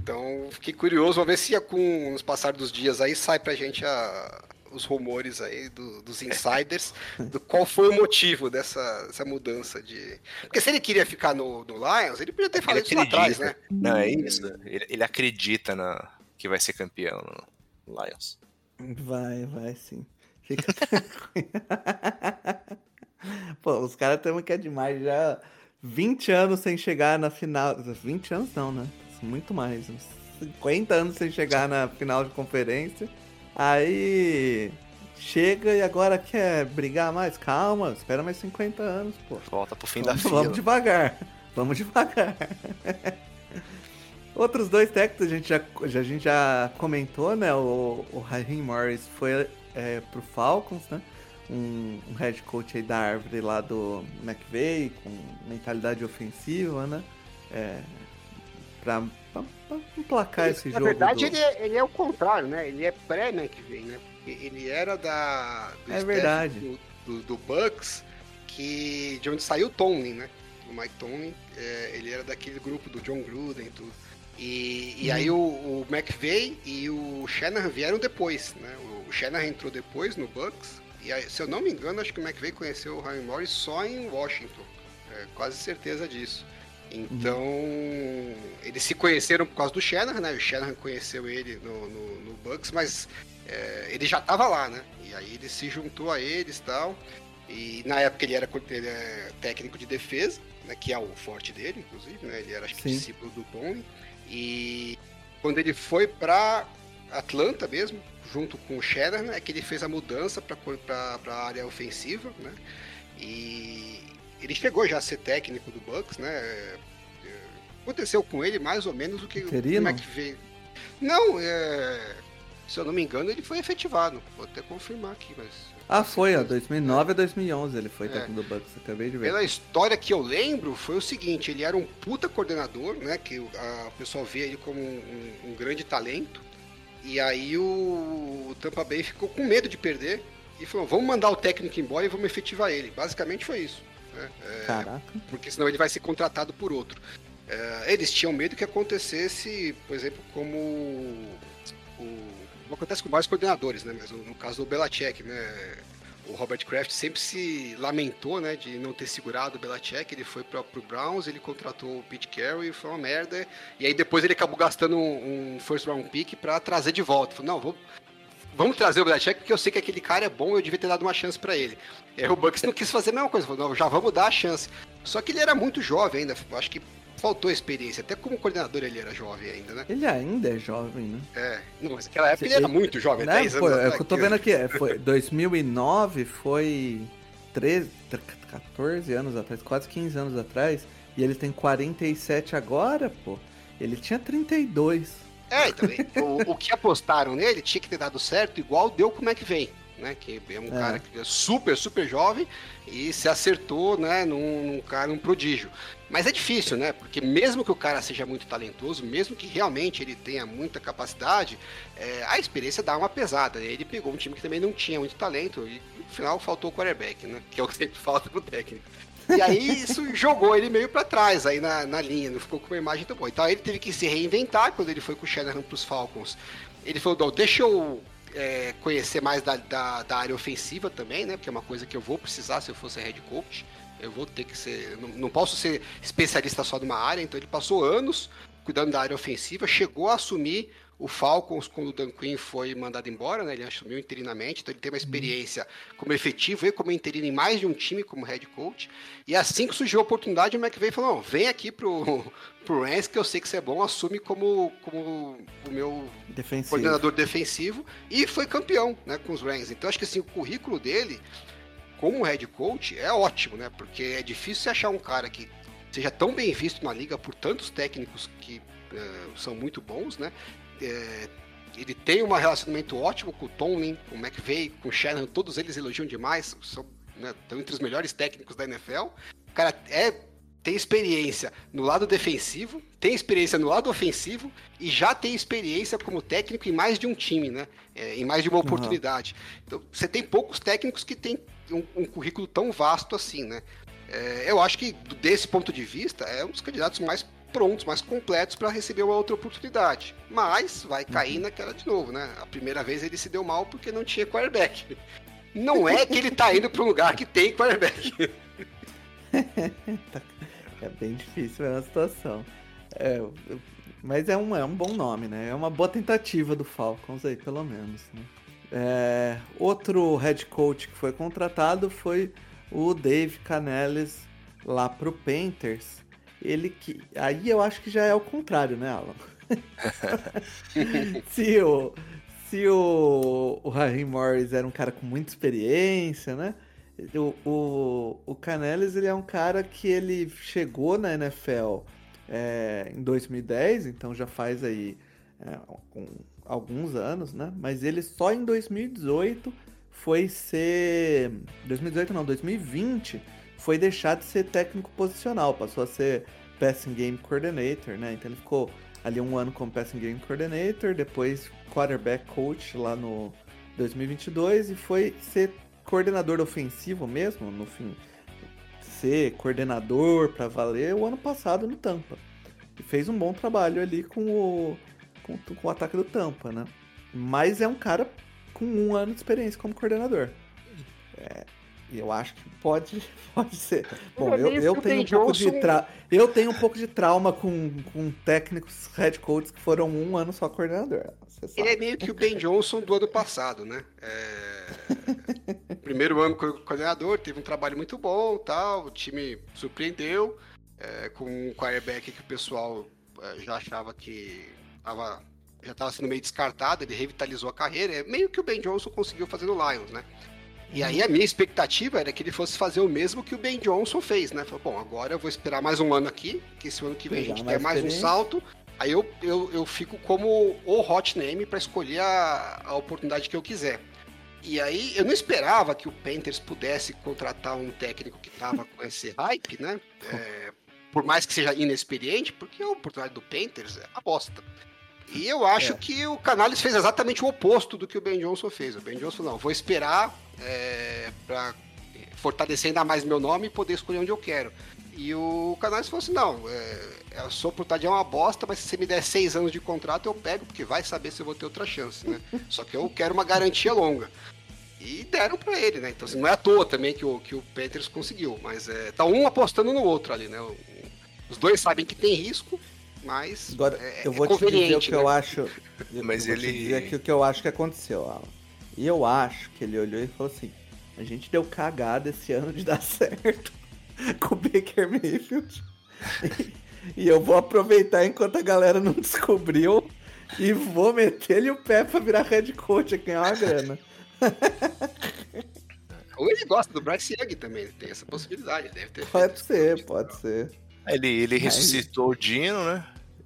Então, fiquei curioso, vamos ver se com os passar dos dias aí sai pra gente a, os rumores aí do, dos insiders [LAUGHS] do qual foi o motivo dessa, dessa mudança de. Porque se ele queria ficar no, no Lions, ele podia ter falado isso lá atrás, né? Não, é isso. Ele, ele acredita na, que vai ser campeão no Lions. Vai, vai sim. Fica [LAUGHS] Pô, os caras também que é demais. Já 20 anos sem chegar na final. 20 anos não, né? Muito mais. Uns 50 anos sem chegar na final de conferência. Aí chega e agora quer brigar mais? Calma, espera mais 50 anos, pô. Volta pro fim vamos, da fila. Vamos devagar. [LAUGHS] Vamos devagar. [LAUGHS] Outros dois técnicos a gente já, a gente já comentou, né? O, o Raheem Morris foi é, pro Falcons, né? Um, um, head coach aí da árvore lá do McVeigh, com mentalidade ofensiva, né? É, pra, pra, pra emplacar ele, esse na jogo. Na verdade, do... ele, é, ele é o contrário, né? Ele é pré-McVeigh, né? Porque ele era da. é verdade. Do, do, do, Bucks, que, de onde saiu o Tomlin, né? O Mike Tomlin, é, ele era daquele grupo do John Gruden e tudo. E, e aí o, o McVeigh e o Shanahan vieram depois, né? O Shanahan entrou depois no Bucks. E aí, se eu não me engano, acho que o McVeigh conheceu o Ryan Morris só em Washington. É, quase certeza disso. Então, uhum. eles se conheceram por causa do Shanahan, né? O Shanahan conheceu ele no, no, no Bucks, mas é, ele já estava lá, né? E aí ele se juntou a eles e tal. E na época ele era, ele é técnico de defesa, né? Que é o forte dele, inclusive, né? Ele era acho que discípulo do Tony. E quando ele foi para Atlanta mesmo, junto com o Shanahan, é que ele fez a mudança para a área ofensiva, né? E ele chegou já a ser técnico do Bucks, né? É, aconteceu com ele mais ou menos o que Interino? o McVeigh. Não, é... se eu não me engano, ele foi efetivado. Vou até confirmar aqui, mas. Ah, foi, ó, 2009 a 2011 ele foi é. técnico do Bucks, acabei de ver. Pela história que eu lembro, foi o seguinte: ele era um puta coordenador, né? Que a, o pessoal vê ele como um, um, grande talento. E aí o Tampa Bay ficou com medo de perder e falou: vamos mandar o técnico embora e vamos efetivar ele. Basicamente foi isso. Né? É, Caraca. Porque senão ele vai ser contratado por outro. É, eles tinham medo que acontecesse, por exemplo, como o, como acontece com vários coordenadores, né? Mas no caso do Belichick, né? O Robert Kraft sempre se lamentou, né, de não ter segurado o Belichick. Ele foi para o Browns, ele contratou o Pete Carroll e foi uma merda. E aí depois ele acabou gastando um, um first round pick para trazer de volta. Falou, não, vou, vamos trazer o Belichick porque eu sei que aquele cara é bom, eu devia ter dado uma chance para ele. E aí o Bucks não quis fazer a mesma coisa, falou, não, já vamos dar a chance. Só que ele era muito jovem ainda, acho que faltou experiência. Até como coordenador ele era jovem ainda, né? Ele ainda é jovem, né? É, não, mas naquela época ele, ele era muito jovem, né? 10 anos. é que eu tô vendo aqui, é, foi 2009 foi 13, 14 anos atrás, quase 15 anos atrás, e ele tem 47 agora, pô. Ele tinha 32. É, então, o, o que apostaram nele tinha que ter dado certo, igual deu como é que vem né? Que é um é. cara que é super, super jovem e se acertou, né? Num, num cara, um prodígio. Mas é difícil, né? Porque mesmo que o cara seja muito talentoso, mesmo que realmente ele tenha muita capacidade, é, a experiência dá uma pesada. Ele pegou um time que também não tinha muito talento e no final faltou o quarterback, né? Que é o que sempre [LAUGHS] falta pro técnico. E aí isso jogou ele meio para trás aí na, na linha, não ficou com uma imagem tão boa. Então ele teve que se reinventar quando ele foi com o Shanahan pros Falcons. Ele falou, não, deixa eu é, conhecer mais da, da, da, área ofensiva também, né? Porque é uma coisa que eu vou precisar se eu fosse head coach. Eu vou ter que ser. Não, não posso ser especialista só de uma área, então ele passou anos cuidando da área ofensiva, chegou a assumir o Falcons, quando o Dan Quinn foi mandado embora, né? Ele assumiu interinamente, então ele tem uma experiência como efetivo e como interino em mais de um time como head coach. E assim que surgiu a oportunidade, o McVay falou: vem aqui pro, [LAUGHS] pro Rams, que eu sei que você é bom, assume como, como o meu defensivo. coordenador defensivo. E foi campeão né, com os Rams. Então acho que assim, o currículo dele como head coach é ótimo, né? Porque é difícil você achar um cara que seja tão bem visto na liga por tantos técnicos que uh, são muito bons, né? é, ele tem um relacionamento ótimo com o Tomlin, com o McVeigh, com o Shannon, todos eles elogiam demais, são né, estão entre os melhores técnicos da NFL. O cara é, tem experiência no lado defensivo, tem experiência no lado ofensivo e já tem experiência como técnico em mais de um time, né? É, em mais de uma oportunidade. Uhum. Então, você tem poucos técnicos que têm um, um currículo tão vasto assim, né? É, eu acho que, desse ponto de vista, é um dos candidatos mais prontos, mais completos para receber uma outra oportunidade. Mas vai cair uhum. naquela de novo, né? A primeira vez ele se deu mal porque não tinha quarterback. Não é que ele tá indo para um lugar que tem quarterback. [LAUGHS] é bem difícil a situação. É, mas é um, é um bom nome, né? É uma boa tentativa do Falcons aí, pelo menos. Né? É, outro head coach que foi contratado foi o Dave Canelles lá pro Panthers ele que. Aí eu acho que já é o contrário, né, Alan? [LAUGHS] se o, se o, o Harry Morris era um cara com muita experiência, né? O, o, o Canelis ele é um cara que ele chegou na NFL é, em 2010, então já faz aí é, um, alguns anos, né? Mas ele só em 2018 foi ser. 2018 não, 2020 foi deixar de ser técnico posicional, passou a ser passing game coordinator, né? Então ele ficou ali um ano como passing game coordinator, depois quarterback coach lá no 2022 e foi ser coordenador ofensivo mesmo, no fim, ser coordenador para valer o ano passado no Tampa. E fez um bom trabalho ali com o, com, com o ataque do Tampa, né? Mas é um cara com um ano de experiência como coordenador. É, e eu acho que pode, [LAUGHS] pode ser. Bom, eu, eu tenho um pouco de tra... eu tenho um pouco de trauma com, com técnicos head coaches que foram um ano só coordenador. Ele é meio que o Ben Johnson do ano passado, né? É... [LAUGHS] Primeiro ano como coordenador, teve um trabalho muito bom, tal, o time surpreendeu é, com um quarterback que o pessoal é, já achava que tava, já estava sendo meio descartado, ele revitalizou a carreira, é meio que o Ben Johnson conseguiu fazer no Lions, né? E aí a minha expectativa era que ele fosse fazer o mesmo que o Ben Johnson fez, né? Falei, bom, agora eu vou esperar mais um ano aqui, que esse ano que vem a gente quer mais um salto. Aí eu, eu, eu fico como o hot name para escolher a, a oportunidade que eu quiser. E aí eu não esperava que o Panthers pudesse contratar um técnico que tava com esse hype, né? É, por mais que seja inexperiente, porque a oportunidade do Panthers é a bosta. E eu acho é. que o Canales fez exatamente o oposto do que o Ben Johnson fez. O Ben Johnson, não, vou esperar é, para fortalecer ainda mais meu nome e poder escolher onde eu quero. E o Canales falou assim: não, é, a sua oportunidade é uma bosta, mas se você me der seis anos de contrato, eu pego, porque vai saber se eu vou ter outra chance, né? [LAUGHS] Só que eu quero uma garantia longa. E deram para ele, né? Então assim, não é à toa também que o, que o Peters conseguiu, mas é, tá um apostando no outro ali, né? Os dois sabem que tem risco, mas. Agora, é, eu vou é te dizer o que né? [LAUGHS] eu acho. mas eu ele. Vou te dizer aqui o que eu acho que aconteceu, Alan. E eu acho que ele olhou e falou assim: a gente deu cagada esse ano de dar [LAUGHS] certo com o Baker Mayfield. E, e eu vou aproveitar enquanto a galera não descobriu e vou meter-lhe o pé pra virar head coach e ganhar uma grana. [LAUGHS] Ou ele gosta do Bryce Young também, tem essa possibilidade, deve ter. Pode ser, pode ser. Ele, ele ressuscitou o Dino, né?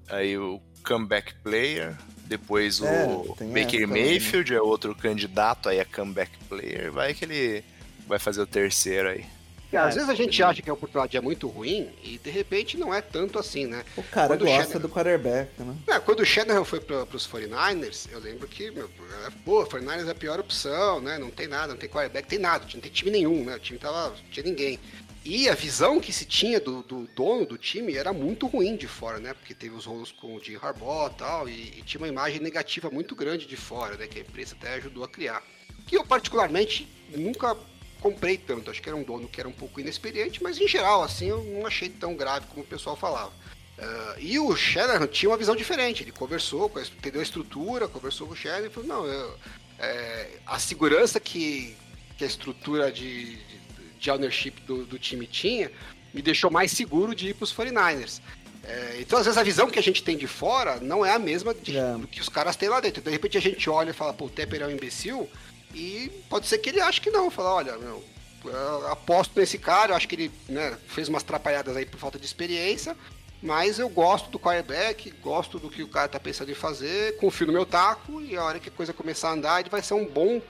Aí o comeback player. Depois o é, Baker Mayfield é outro candidato aí a comeback player. Vai que ele vai fazer o terceiro aí. É, às vezes a gente acha que a oportunidade é muito ruim e de repente não é tanto assim, né? O cara quando gosta o do quarterback, né? É, quando o Shanahan foi para os 49ers, eu lembro que, meu, é, pô, 49ers é a pior opção, né? Não tem nada, não tem quarterback, tem nada, não tem time nenhum, né? O time tava, não tinha ninguém. E a visão que se tinha do, do, dono do time era muito ruim de fora, né? Porque teve os rolos com o Jim Harbaugh e tal, e, e, tinha uma imagem negativa muito grande de fora, né? Que a imprensa até ajudou a criar. Que eu, particularmente, nunca comprei tanto. Acho que era um dono que era um pouco inexperiente, mas em geral, assim, eu não achei tão grave como o pessoal falava. Uh, e o Shanahan tinha uma visão diferente. Ele conversou, entendeu a estrutura, conversou com o Shanahan e falou: não, eu, é, a segurança que, que a estrutura de, de ownership do, do time tinha, me deixou mais seguro de ir para os 49ers. É, então, às vezes, a visão que a gente tem de fora não é a mesma de, é. do que os caras têm lá dentro. De repente, a gente olha e fala, pô, o Tepper é um imbecil, e pode ser que ele ache que não. Falar, olha, meu, aposto nesse cara, eu acho que ele né, fez umas atrapalhadas aí por falta de experiência, mas eu gosto do quarterback, gosto do que o cara tá pensando em fazer, confio no meu taco, e a hora que a coisa começar a andar, ele vai ser um bom,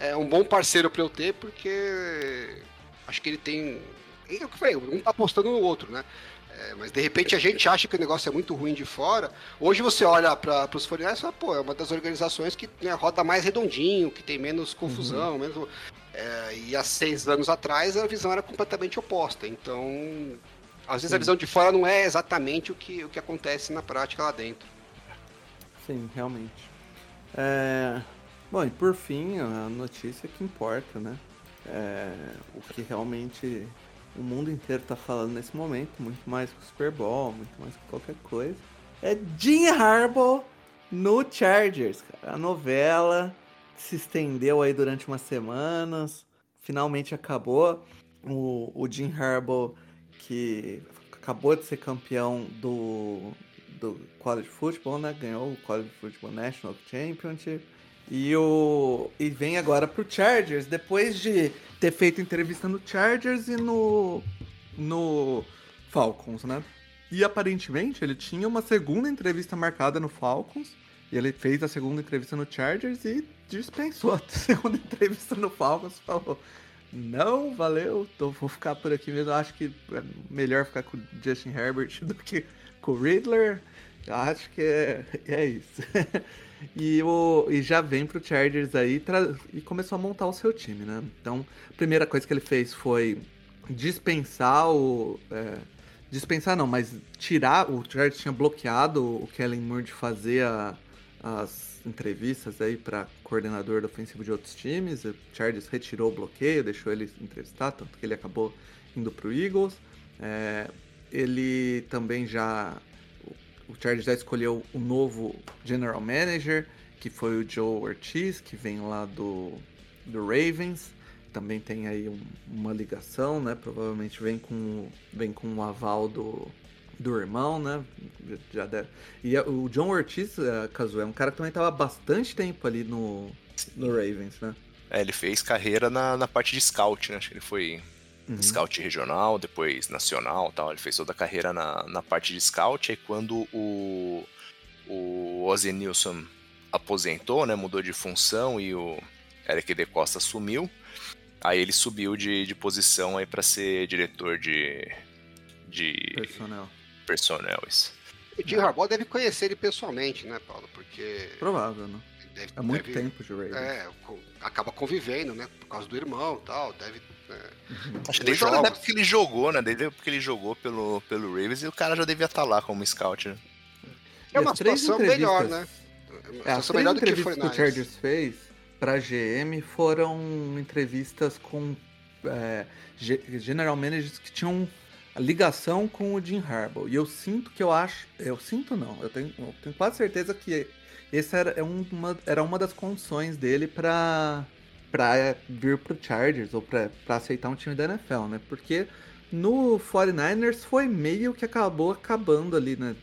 é, um bom parceiro para eu ter, porque Acho que ele tem. É o que eu falei, um tá apostando no outro, né? É, mas de repente a gente acha que o negócio é muito ruim de fora. Hoje você olha para os 49 e fala, pô, é uma das organizações que né, roda mais redondinho, que tem menos confusão, uhum. menos. É, e há seis anos atrás a visão era completamente oposta. Então, às vezes Sim. a visão de fora não é exatamente o que, o que acontece na prática lá dentro. Sim, realmente. É... Bom, e por fim, a notícia que importa, né? É, o que realmente o mundo inteiro está falando nesse momento, muito mais que o Super Bowl, muito mais que qualquer coisa, é Jim Harbaugh no Chargers. Cara. A novela se estendeu aí durante umas semanas, finalmente acabou. O, o Jim Harbaugh, que acabou de ser campeão do, do College Football, né? Ganhou o College Football National Championship e, o, e vem agora pro Chargers, depois de ter feito entrevista no Chargers e no, no Falcons, né? E aparentemente ele tinha uma segunda entrevista marcada no Falcons. E ele fez a segunda entrevista no Chargers e dispensou a [LAUGHS] segunda entrevista no Falcons. Falou: Não, valeu, tô, vou ficar por aqui mesmo. Acho que é melhor ficar com o Justin Herbert do que com o Riddler. Acho que é, é isso. [LAUGHS] E, o, e já vem pro Chargers aí e começou a montar o seu time, né? Então, a primeira coisa que ele fez foi dispensar o. É, dispensar não, mas tirar, o Chargers tinha bloqueado o Kellen Moore de fazer a, as entrevistas aí para coordenador ofensivo de outros times. O Chargers retirou o bloqueio, deixou ele entrevistar, tanto que ele acabou indo para o Eagles. É, ele também já. O Chargers já escolheu o novo general manager, que foi o Joe Ortiz, que vem lá do, do Ravens. Também tem aí um, uma ligação, né? Provavelmente vem com, vem com o aval do, do irmão, né? Já deve... E o John Ortiz, Caso, é um cara que também estava bastante tempo ali no, no Ravens, né? É, ele fez carreira na, na parte de scout, né? Acho que ele foi uhum. scout regional, depois nacional tal. Ele fez toda a carreira na, na parte de scout. Aí quando o, o Ozzy Nilsson aposentou, né? Mudou de função e o Eric De Costa assumiu. Aí ele subiu de, de posição aí para ser diretor de, de personnel. personnel isso. O Jim Harbaugh deve conhecer ele pessoalmente, né, Paulo? Porque. Provável, né? Deve, é muito deve, tempo de Ravens. É, acaba convivendo, né? Por causa do irmão e tal. Deve. É. Acho que desde a época que ele jogou, né? Desde porque ele jogou pelo, pelo Ravens e o cara já devia estar lá como scout, né? É uma situação melhor, né? É uma é, situação melhor do que foi que o Chargers fez para GM foram entrevistas com é, general managers que tinham ligação com o Jim Harbaugh. E eu sinto que eu acho, eu sinto não, eu tenho, eu tenho quase certeza que essa era é uma, era uma das condições dele para para vir pro Chargers ou para aceitar um time da NFL, né? Porque no 49ers foi meio que acabou acabando ali, né?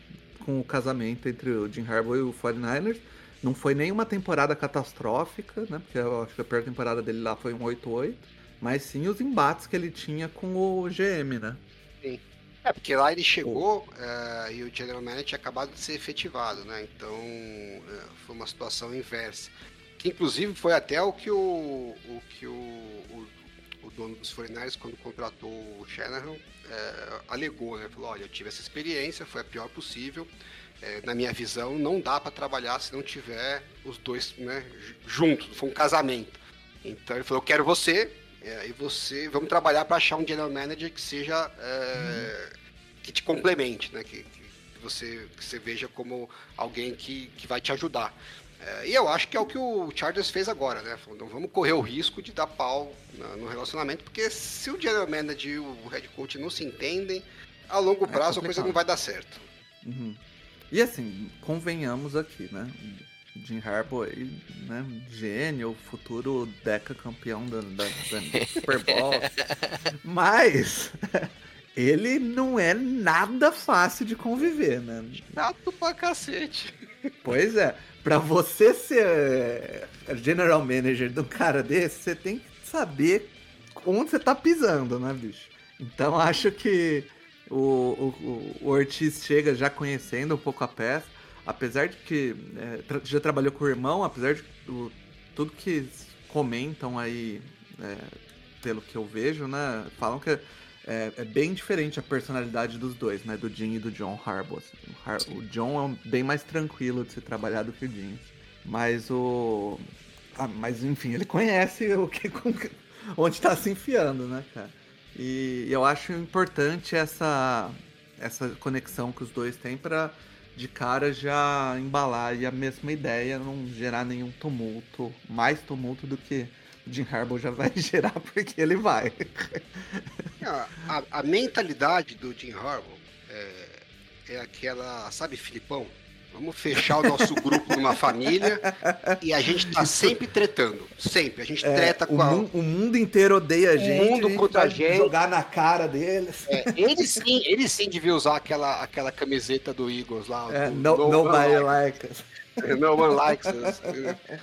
Com o casamento entre o Jim Harbaugh e o 49ers. Não foi nenhuma temporada catastrófica, né? Porque eu acho que a pior temporada dele lá foi um 8-8. Mas sim os embates que ele tinha com o GM, né? Sim. É, porque lá ele chegou uh, e o General Manager tinha acabado de ser efetivado, né? Então uh, foi uma situação inversa. Que inclusive foi até o que o, o que o, o, o dono dos 49 quando contratou o Shanahan, uh, alegou, né? Falou, olha, eu tive essa experiência, foi a pior possível na minha visão, não dá para trabalhar se não tiver os dois né, juntos. Foi um casamento. Então ele falou: Eu quero você, é, e você, vamos trabalhar para achar um general manager que seja. É, que te complemente, né? Que, que, você, que você veja como alguém que, que vai te ajudar. É, e eu acho que é o que o Chargers fez agora, né? Falou, não vamos correr o risco de dar pau no relacionamento, porque se o general manager e o head coach não se entendem, a longo é prazo é a coisa não vai dar certo. Uhum. E assim, convenhamos aqui, né? Jim Harbaugh aí, né? Gênio, futuro Deca campeão da, da, da Super Bowl. [LAUGHS] Mas [LAUGHS] ele não é nada fácil de conviver, né? Chato pra cacete. Pois é. Pra você ser eh, general manager de um cara desse, você tem que saber onde você tá pisando, né, bicho? Então acho que o, o, o Ortiz chega já conhecendo um pouco a peça, apesar de que é, tra já trabalhou com o irmão, apesar de o, tudo que comentam aí, é, pelo que eu vejo, né, falam que é, é, bem diferente a personalidade dos dois, né, do Jim e do John Harbaugh. Assim. O, Har o, John é bem mais tranquilo de se trabalhar do que o Jim, mas o, ah, mas enfim, ele conhece o que [LAUGHS] onde está se enfiando, né, cara. E eu acho importante essa, essa conexão que os dois têm para de cara já embalar a mesma ideia, não gerar nenhum tumulto, mais tumulto do que o Jim Harbaugh já vai [LAUGHS] gerar, porque ele vai. A, a, a mentalidade do Jim Harbaugh é, é aquela, sabe, Filipão? Vamos fechar o nosso grupo numa família e a gente tá sempre tretando. Sempre. A gente é, treta com a... o mundo inteiro odeia a gente. O mundo contra a gente. Jogar na cara deles. É, ele sim, ele sim devia usar aquela, aquela camiseta do Eagles lá. É, do, no, no nobody like us. No one likes us.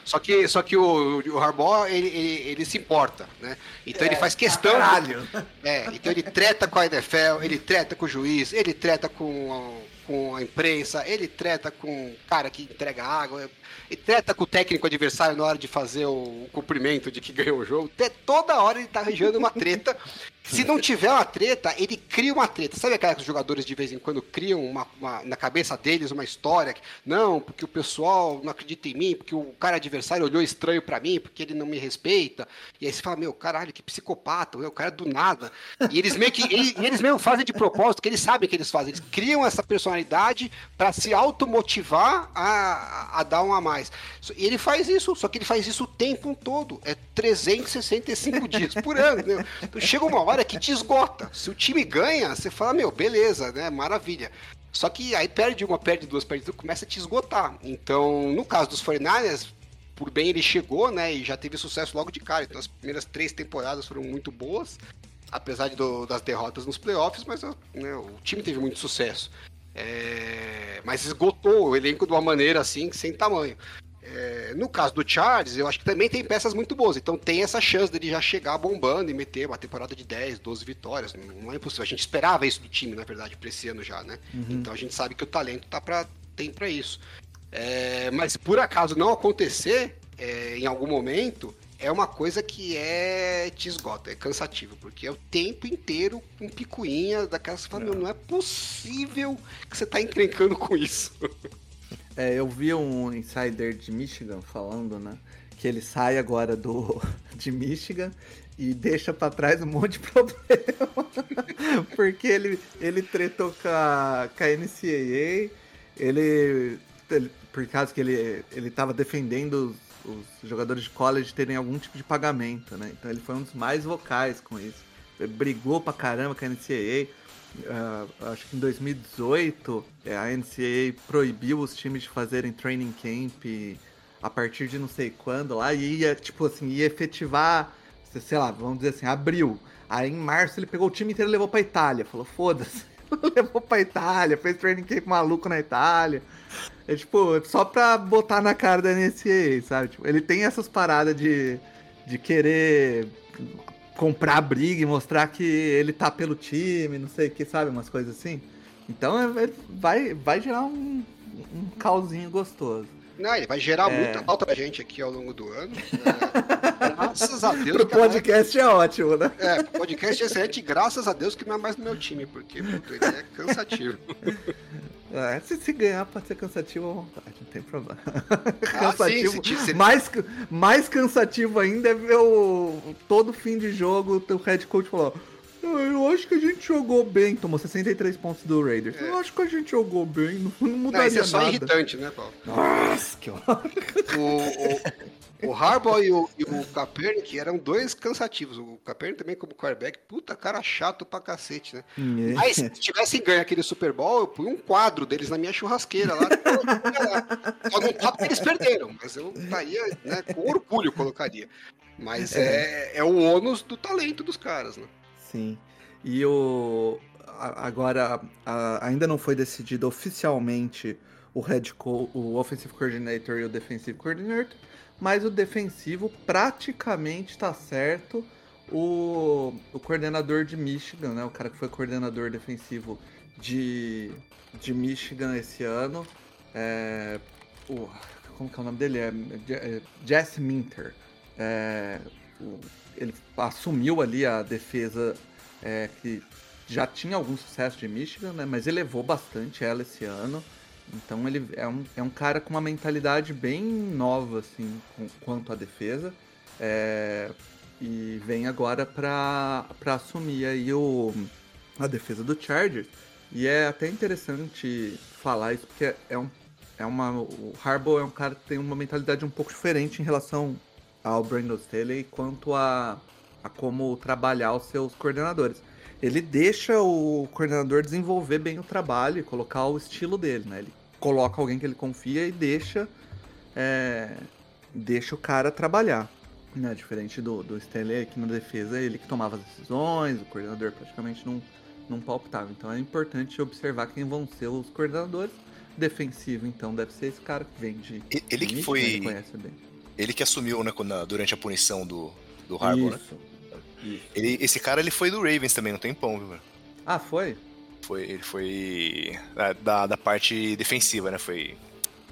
Só que, só que o, o Harbaugh, ele, ele, ele, se importa, né? Então é, ele faz questão. Caralho. É, então ele treta com a NFL, ele treta com o juiz, ele treta com com a imprensa, ele treta com o cara que entrega água, ele treta com o técnico adversário na hora de fazer o cumprimento de que ganhou o jogo. Toda hora ele tá arranjando uma treta. Se não tiver uma treta, ele cria uma treta. Sabe aqueles jogadores de vez em quando criam uma, uma, na cabeça deles uma história? Que, não, porque o pessoal não acredita em mim, porque o cara adversário olhou estranho para mim, porque ele não me respeita. E aí você fala, meu, caralho, que psicopata, o cara é do nada. E eles meio que e, eles mesmo fazem de propósito, que eles sabem que eles fazem. Eles criam essa personalidade para se automotivar a, a dar um a mais. E ele faz isso, só que ele faz isso o tempo todo. É 365 dias por ano. Então chega uma hora que te esgota. Se o time ganha, você fala, meu, beleza, né? Maravilha. Só que aí perde uma, perde duas, perde duas, começa a te esgotar. Então, no caso dos 49ers, por bem ele chegou, né? E já teve sucesso logo de cara. Então as primeiras três temporadas foram muito boas, apesar do, das derrotas nos playoffs, mas né, o time teve muito sucesso. É, mas esgotou o elenco de uma maneira assim, sem tamanho. É, no caso do Charles, eu acho que também tem peças muito boas. Então tem essa chance dele já chegar bombando e meter uma temporada de 10, 12 vitórias. Não é impossível. A gente esperava isso do time, na verdade, para esse ano já, né? Uhum. Então a gente sabe que o talento tá pra, tem para isso. É, mas por acaso não acontecer é, em algum momento, é uma coisa que é te esgota, é cansativo, porque é o tempo inteiro com picuinha daquelas que fala, não. não é possível que você tá encrencando com isso. [LAUGHS] É, eu vi um insider de Michigan falando, né? Que ele sai agora do [LAUGHS] de Michigan e deixa para trás um monte de problema. [LAUGHS] Porque ele, ele tretou com a, com a NCAA, ele, ele, por causa que ele, ele tava defendendo os, os jogadores de college terem algum tipo de pagamento, né? Então ele foi um dos mais vocais com isso. Ele brigou pra caramba com a NCAA uh, acho que em 2018, é, a NCAA proibiu os times de fazerem training camp a partir de não sei quando lá, e ia, tipo assim, ia efetivar, sei lá, vamos dizer assim, abril. Aí em março ele pegou o time inteiro e levou pra Itália. Falou, foda-se. [LAUGHS] levou pra Itália, fez training camp maluco na Itália. É tipo, só pra botar na cara da NCAA, sabe? Tipo, ele tem essas paradas de, de querer comprar briga e mostrar que ele tá pelo time, não sei o que, sabe? Umas coisas assim. Então é, é, vai, vai gerar um, um causinho gostoso. Não, ele vai gerar é... muita falta pra gente aqui ao longo do ano. É, [LAUGHS] graças a Deus. Pro podcast é ótimo, né? É, o podcast é excelente, graças a Deus que não é mais no meu time, porque puto, ele é cansativo. [LAUGHS] É, se, se ganhar pode ser cansativo à vontade, não tem problema. [LAUGHS] Ah, cansativo. Sim, se, se... Mais, mais cansativo ainda é ver o, todo fim de jogo o teu head coach falar. Eu acho que a gente jogou bem. Tomou 63 pontos do Raiders. É. Eu acho que a gente jogou bem. Não, não mudaria não, é só nada. irritante, né, Paulo? Nossa, que horror. O, o Harbaugh e o, e o Kaepernick eram dois cansativos. O Kaepernick também como quarterback, puta cara chato pra cacete, né? É. Mas se tivessem ganho aquele Super Bowl, eu pus um quadro deles na minha churrasqueira lá. Só não tá porque eles perderam, mas eu estaria, né, com orgulho colocaria. Mas é, é, é o ônus do talento dos caras, né? Sim. E o agora a, ainda não foi decidido oficialmente o head co o offensive coordinator e o defensive coordinator, mas o defensivo praticamente está certo. O, o coordenador de Michigan, né, o cara que foi coordenador defensivo de, de Michigan esse ano, é, o, como que é o nome dele? É, é Jesse Minter. É, o, ele assumiu ali a defesa é, que já tinha algum sucesso de Michigan, né, mas elevou bastante ela esse ano. Então ele é um, é um cara com uma mentalidade bem nova, assim, com, quanto à defesa. É, e vem agora para assumir aí o, a defesa do Chargers. E é até interessante falar isso, porque é um, é uma, o Harbaugh é um cara que tem uma mentalidade um pouco diferente em relação ao Brandon Staley quanto a, a como trabalhar os seus coordenadores ele deixa o coordenador desenvolver bem o trabalho e colocar o estilo dele, né? Ele coloca alguém que ele confia e deixa, é, deixa o cara trabalhar. Né? Diferente do, do Stanley aqui na defesa, ele que tomava as decisões, o coordenador praticamente não, não palpitava. Então é importante observar quem vão ser os coordenadores. Defensivo, então, deve ser esse cara que vem de. Ele que foi. Ele, ele que assumiu né, durante a punição do, do Harbour, né? Ele, esse cara ele foi do Ravens também, não tem pão, viu? Ah, foi? Foi, ele foi da, da parte defensiva, né? Foi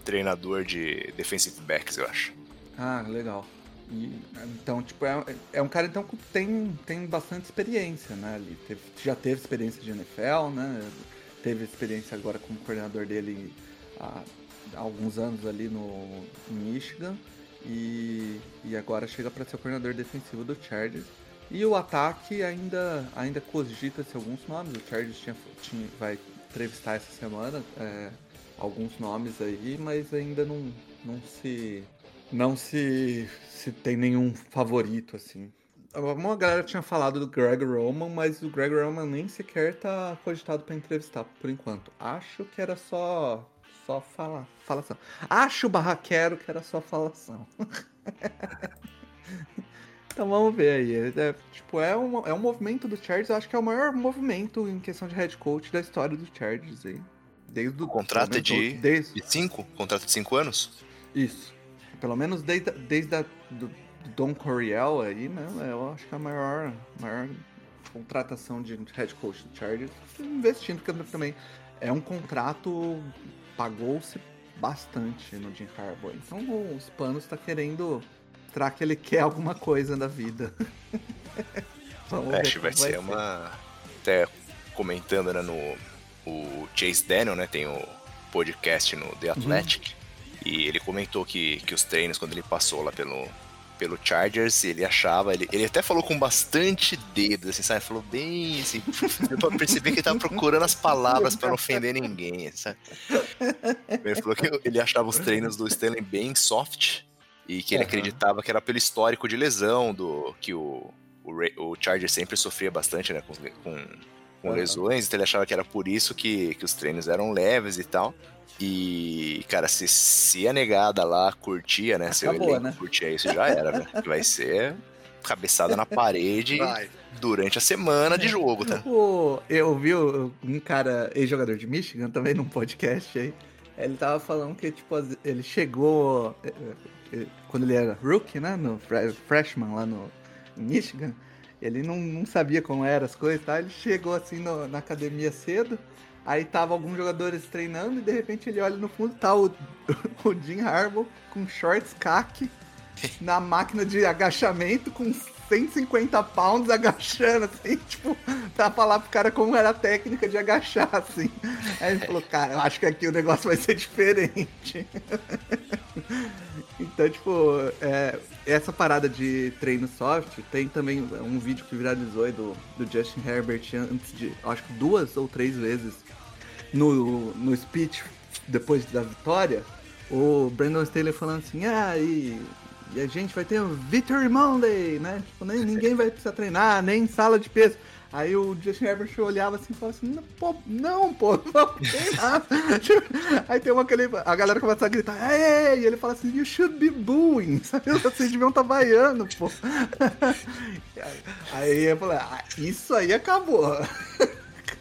treinador de defensive backs, eu acho. Ah, legal. E, então, tipo, é, é um cara então que tem, tem bastante experiência, né? Ali. Teve, já teve experiência de NFL, né? Teve experiência agora como coordenador dele há, há alguns anos ali no Michigan. E, e agora chega para ser o coordenador defensivo do Chargers. E o ataque ainda, ainda cogita-se alguns nomes. O Chargers tinha, tinha, vai entrevistar essa semana é, alguns nomes aí, mas ainda não, não se não se, se tem nenhum favorito assim. Uma galera tinha falado do Greg Roman, mas o Greg Roman nem sequer tá cogitado para entrevistar por enquanto. Acho que era só só fala, falação. Acho barraquero que era só falação. [LAUGHS] então vamos ver aí. É, tipo, é um, é um movimento do Chargers, eu acho que é o maior movimento em questão de head coach da história do Chargers aí. Desde o, contrato de, desde... de cinco? Contrato de cinco anos? Isso. Pelo menos desde, desde a, do, do Don Coryell aí, né? Eu acho que é a maior, maior contratação de head coach do Chargers. Investindo, porque também é um contrato pagou-se bastante no Jim Harbaugh. Então os panos está querendo mostrar que ele quer alguma coisa da vida. [LAUGHS] Vamos Acho que vai, vai ser, ser uma. Até comentando né, no o Chase Daniel, né? Tem o podcast no The Athletic. Uhum. E ele comentou que, que os treinos, quando ele passou lá pelo, pelo Chargers, ele achava, ele, ele até falou com bastante dedo, assim, sabe? Falou bem, assim, deu pra perceber que ele tava procurando as palavras para não ofender ninguém, sabe? Ele falou que ele achava os treinos do Stanley bem soft e que ele uhum. acreditava que era pelo histórico de lesão do que o, o, o Chargers sempre sofria bastante, né, com, com, com uhum. lesões, então ele achava que era por isso que, que os treinos eram leves e tal. E, cara, se, se a negada lá curtia, né? Se eu né? curtia isso, já era, né? Vai ser cabeçada na parede Vai. durante a semana de jogo, tá? eu vi um cara, ex-jogador de Michigan, também num podcast aí. Ele tava falando que, tipo, ele chegou. Eh, eh, quando ele era rookie, né? No freshman lá no Michigan. Ele não, não sabia como eram as coisas, tá? Ele chegou assim no, na academia cedo. Aí tava alguns jogadores treinando e de repente ele olha no fundo, tá o, [LAUGHS] o Jim Harbaugh com shorts caque [LAUGHS] na máquina de agachamento com 150 pounds agachando, assim, [LAUGHS] tipo, pra falar pro cara como era a técnica de agachar, assim. Aí ele falou, cara, eu acho que aqui o negócio vai ser diferente. [LAUGHS] então, tipo, é, essa parada de treino soft, tem também um vídeo que viralizou aí do, do Justin Herbert antes de, acho que duas ou três vezes no, no speech depois da vitória, o Brandon Staley falando assim, ah, e, e a gente vai ter um Victory Monday, né? Tipo, nem, ninguém vai precisar treinar, nem sala de peso. Aí o Justin Herbert olhava assim e falava assim, pô, não, pô, [LAUGHS] não tem nada. Aí tem uma que ele, a galera começa a gritar, ei, e ele fala assim, you should be booing, [LAUGHS] sabe? Vocês deviam estar tá vaiando, pô. [LAUGHS] Aí eu falei, ah, isso aí acabou.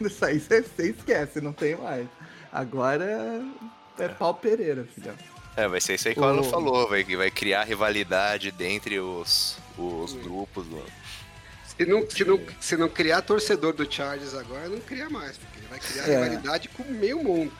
Isso aí você esquece, não tem mais. Agora é, é pau Pereira, filhão. É, vai ser isso aí que o Alan falou, vai, vai criar rivalidade dentre os, os grupos. Do... Se não, se, não, se não criar torcedor do Chargers agora, não cria mais, porque ele vai criar é. rivalidade com o meio mundo.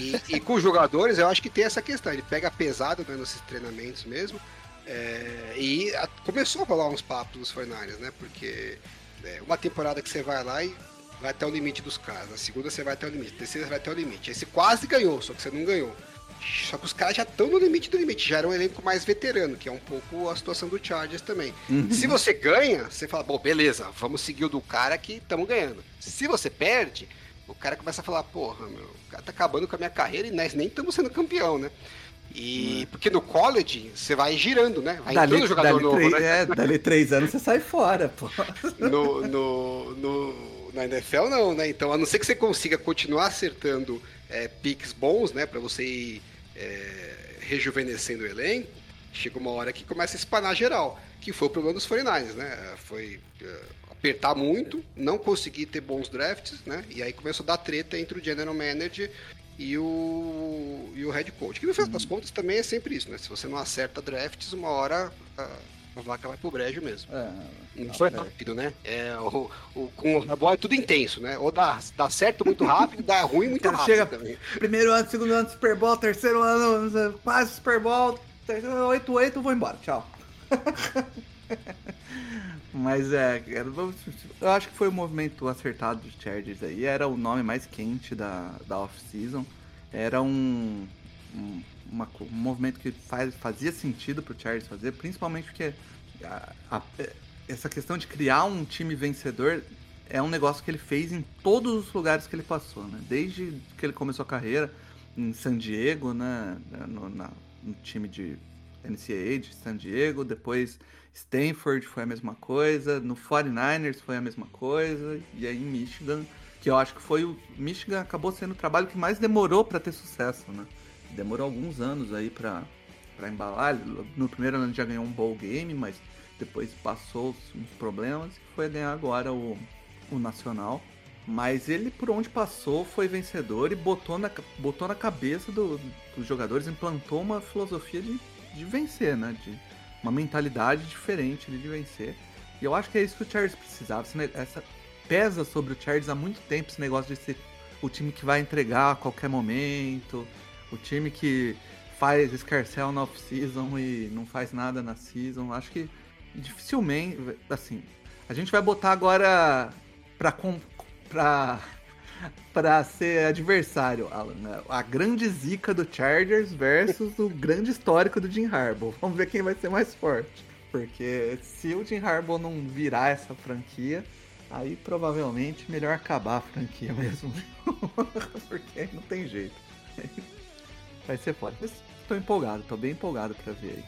E, [LAUGHS] e, com os jogadores, eu acho que tem essa questão. Ele pega pesado né, nesses treinamentos mesmo. É, e a, começou a rolar uns papos dos Fornares, né? Porque é, uma temporada que você vai lá e vai até o limite dos caras. Na segunda você vai até o limite. Na terceira você vai até o limite. Aí você quase ganhou, só que você não ganhou. Só que os caras já estão no limite do limite, já era um elenco mais veterano, que é um pouco a situação do Chargers também. Uhum. Se você ganha, você fala, bom, beleza, vamos seguir o do cara que estamos ganhando. Se você perde, o cara começa a falar, porra, meu, o cara tá acabando com a minha carreira e nós nem estamos sendo campeão, né? E uhum. porque no college você vai girando, né? Vai dali, entrando jogador novo, três, né? É, dali três anos você sai fora, pô. No, no, no na NFL não, né? Então, a não ser que você consiga continuar acertando é, picks bons, né? Para você ir é, rejuvenescendo o elenco, chega uma hora que começa a espanar geral, que foi o problema dos 49ers, né? Foi é, apertar muito, não conseguir ter bons drafts, né? E aí começou a dar treta entre o general manager e o, e o head coach. Que no final das uhum. contas também é sempre isso, né? Se você não acerta drafts, uma hora a vaca vai pro brejo mesmo. É, não foi rápido, né? É, o, o, com o Raboy é tudo intenso, né? Ou dá, dá certo muito rápido, dá ruim muito rápido chega também. Primeiro ano, segundo ano Super Bowl, terceiro ano quase Super Bowl, terceiro 8-8, vou embora, tchau. [LAUGHS] Mas é, eu acho que foi o movimento acertado dos Chargers aí. Era o nome mais quente da, da off-season. Era um, um, uma um movimento que faz, fazia sentido pro Chargers fazer, principalmente porque a- a- essa questão de criar um time vencedor é um negócio que ele fez em todos os lugares que ele passou, né? Desde que ele começou a carreira em San Diego, né? No, na- no time de NCAA de San Diego, depois Stanford foi a mesma coisa, no 49ers foi a mesma coisa, e aí em Michigan, que eu acho que foi o Michigan acabou sendo o trabalho que mais demorou para ter sucesso, né? Demorou alguns anos aí para para embalar. No primeiro ano já ganhou um bowl game, mas depois passou uns problemas e foi ganhar agora o, o nacional. Mas ele, por onde passou, foi vencedor e botou na, botou na cabeça do- dos jogadores, implantou uma filosofia de, de vencer, né? De uma mentalidade diferente de vencer. E eu acho que é isso que o Chargers precisava. Essa, pesa sobre o Chargers há muito tempo esse negócio de ser o time que vai entregar a qualquer momento, o time que faz escarcel na off-season e não faz nada na season. Acho que dificilmente, assim, a gente vai botar agora pra, pra, [LAUGHS] pra ser adversário, Alan, né? a grande zica do Chargers versus o grande histórico do Jim Harbaugh. Vamos ver quem vai ser mais forte. Porque se o Jim Harbaugh não virar essa franquia, aí provavelmente melhor acabar a franquia mesmo. [LAUGHS] Porque aí não tem jeito. Vai ser foda. Mas tô empolgado, tô bem empolgado pra ver aí.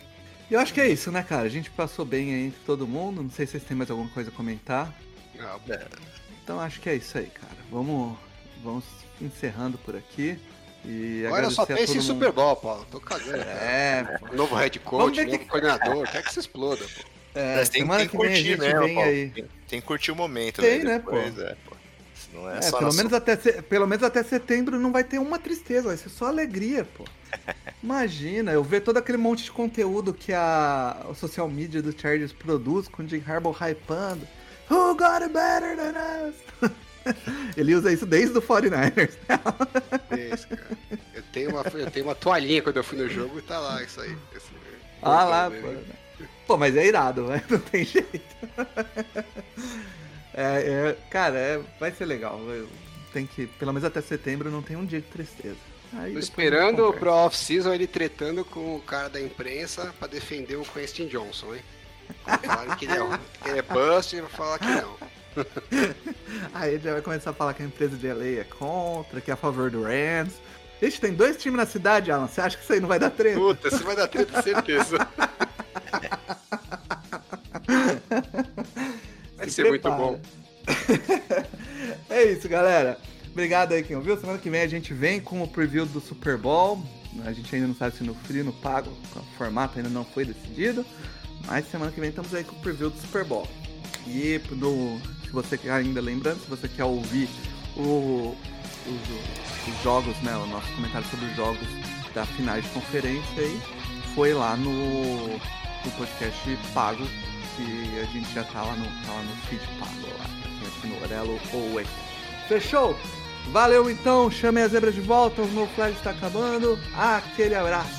E eu acho que é isso, né, cara? A gente passou bem aí entre todo mundo. Não sei se vocês têm mais alguma coisa a comentar. Ah, Então acho que é isso aí, cara. Vamos, vamos encerrando por aqui. E Agora só agradecer a pensa em. Super Bowl, Paulo. Tô cagando. cara. É, [LAUGHS] Novo head coach, novo que- coordenador. Quer que se exploda, pô. é Mas tem, tem que curtir vem Paulo. aí. Tem, tem que curtir o momento, Tem, né? né, Depois, pô? É, pô. Não é, É, só pelo menos, até se- pelo menos até setembro não vai ter uma tristeza, vai ser só alegria, pô. [LAUGHS] Imagina, eu ver todo aquele monte de conteúdo que a, a social media do Chargers produz com o Jim Harbaugh hypando. Who got it better than us? [LAUGHS] Ele usa isso desde o 49ers. É isso, cara. Eu tenho, uma, eu tenho uma toalhinha quando eu fui no jogo e tá lá isso aí. Esse- Ah lá, pô. Pô, mas é irado, né? [LAUGHS] Não tem jeito. É, é, cara, é, vai ser legal. Tem que, pelo menos até setembro, não tem um dia de tristeza. Aí Tô esperando pro off-season ele tretando com o cara da imprensa pra defender o Quentin Johnson, hein? Falaram que ele é, que ele é bust e vai falar que não. [LAUGHS] Aí ele já vai começar a falar que a empresa de LA é contra, que é a favor do Rams. Ixi, tem dois times na cidade, Alan. Você acha que isso aí não vai dar treta? Puta, você vai dar treta, certeza. [LAUGHS] Vai Se ser muito bom. [LAUGHS] é isso, galera. Obrigado aí quem ouviu. Semana que vem a gente vem com o preview do Super Bowl. A gente ainda não sabe se no frio, no pago, o formato ainda não foi decidido. Mas semana que vem estamos aí com o preview do Super Bowl. E no, se você quer ainda lembrando, se você quer ouvir o- os, os jogos, né? O nosso comentário sobre os jogos da finais de conferência aí, foi lá no, no podcast pago, que a gente já tá lá no, tá lá no feed pago lá, quem assinou Orelo ou. Fechou? Valeu então, chamem a zebra de volta, o meu flag está acabando. Aquele abraço.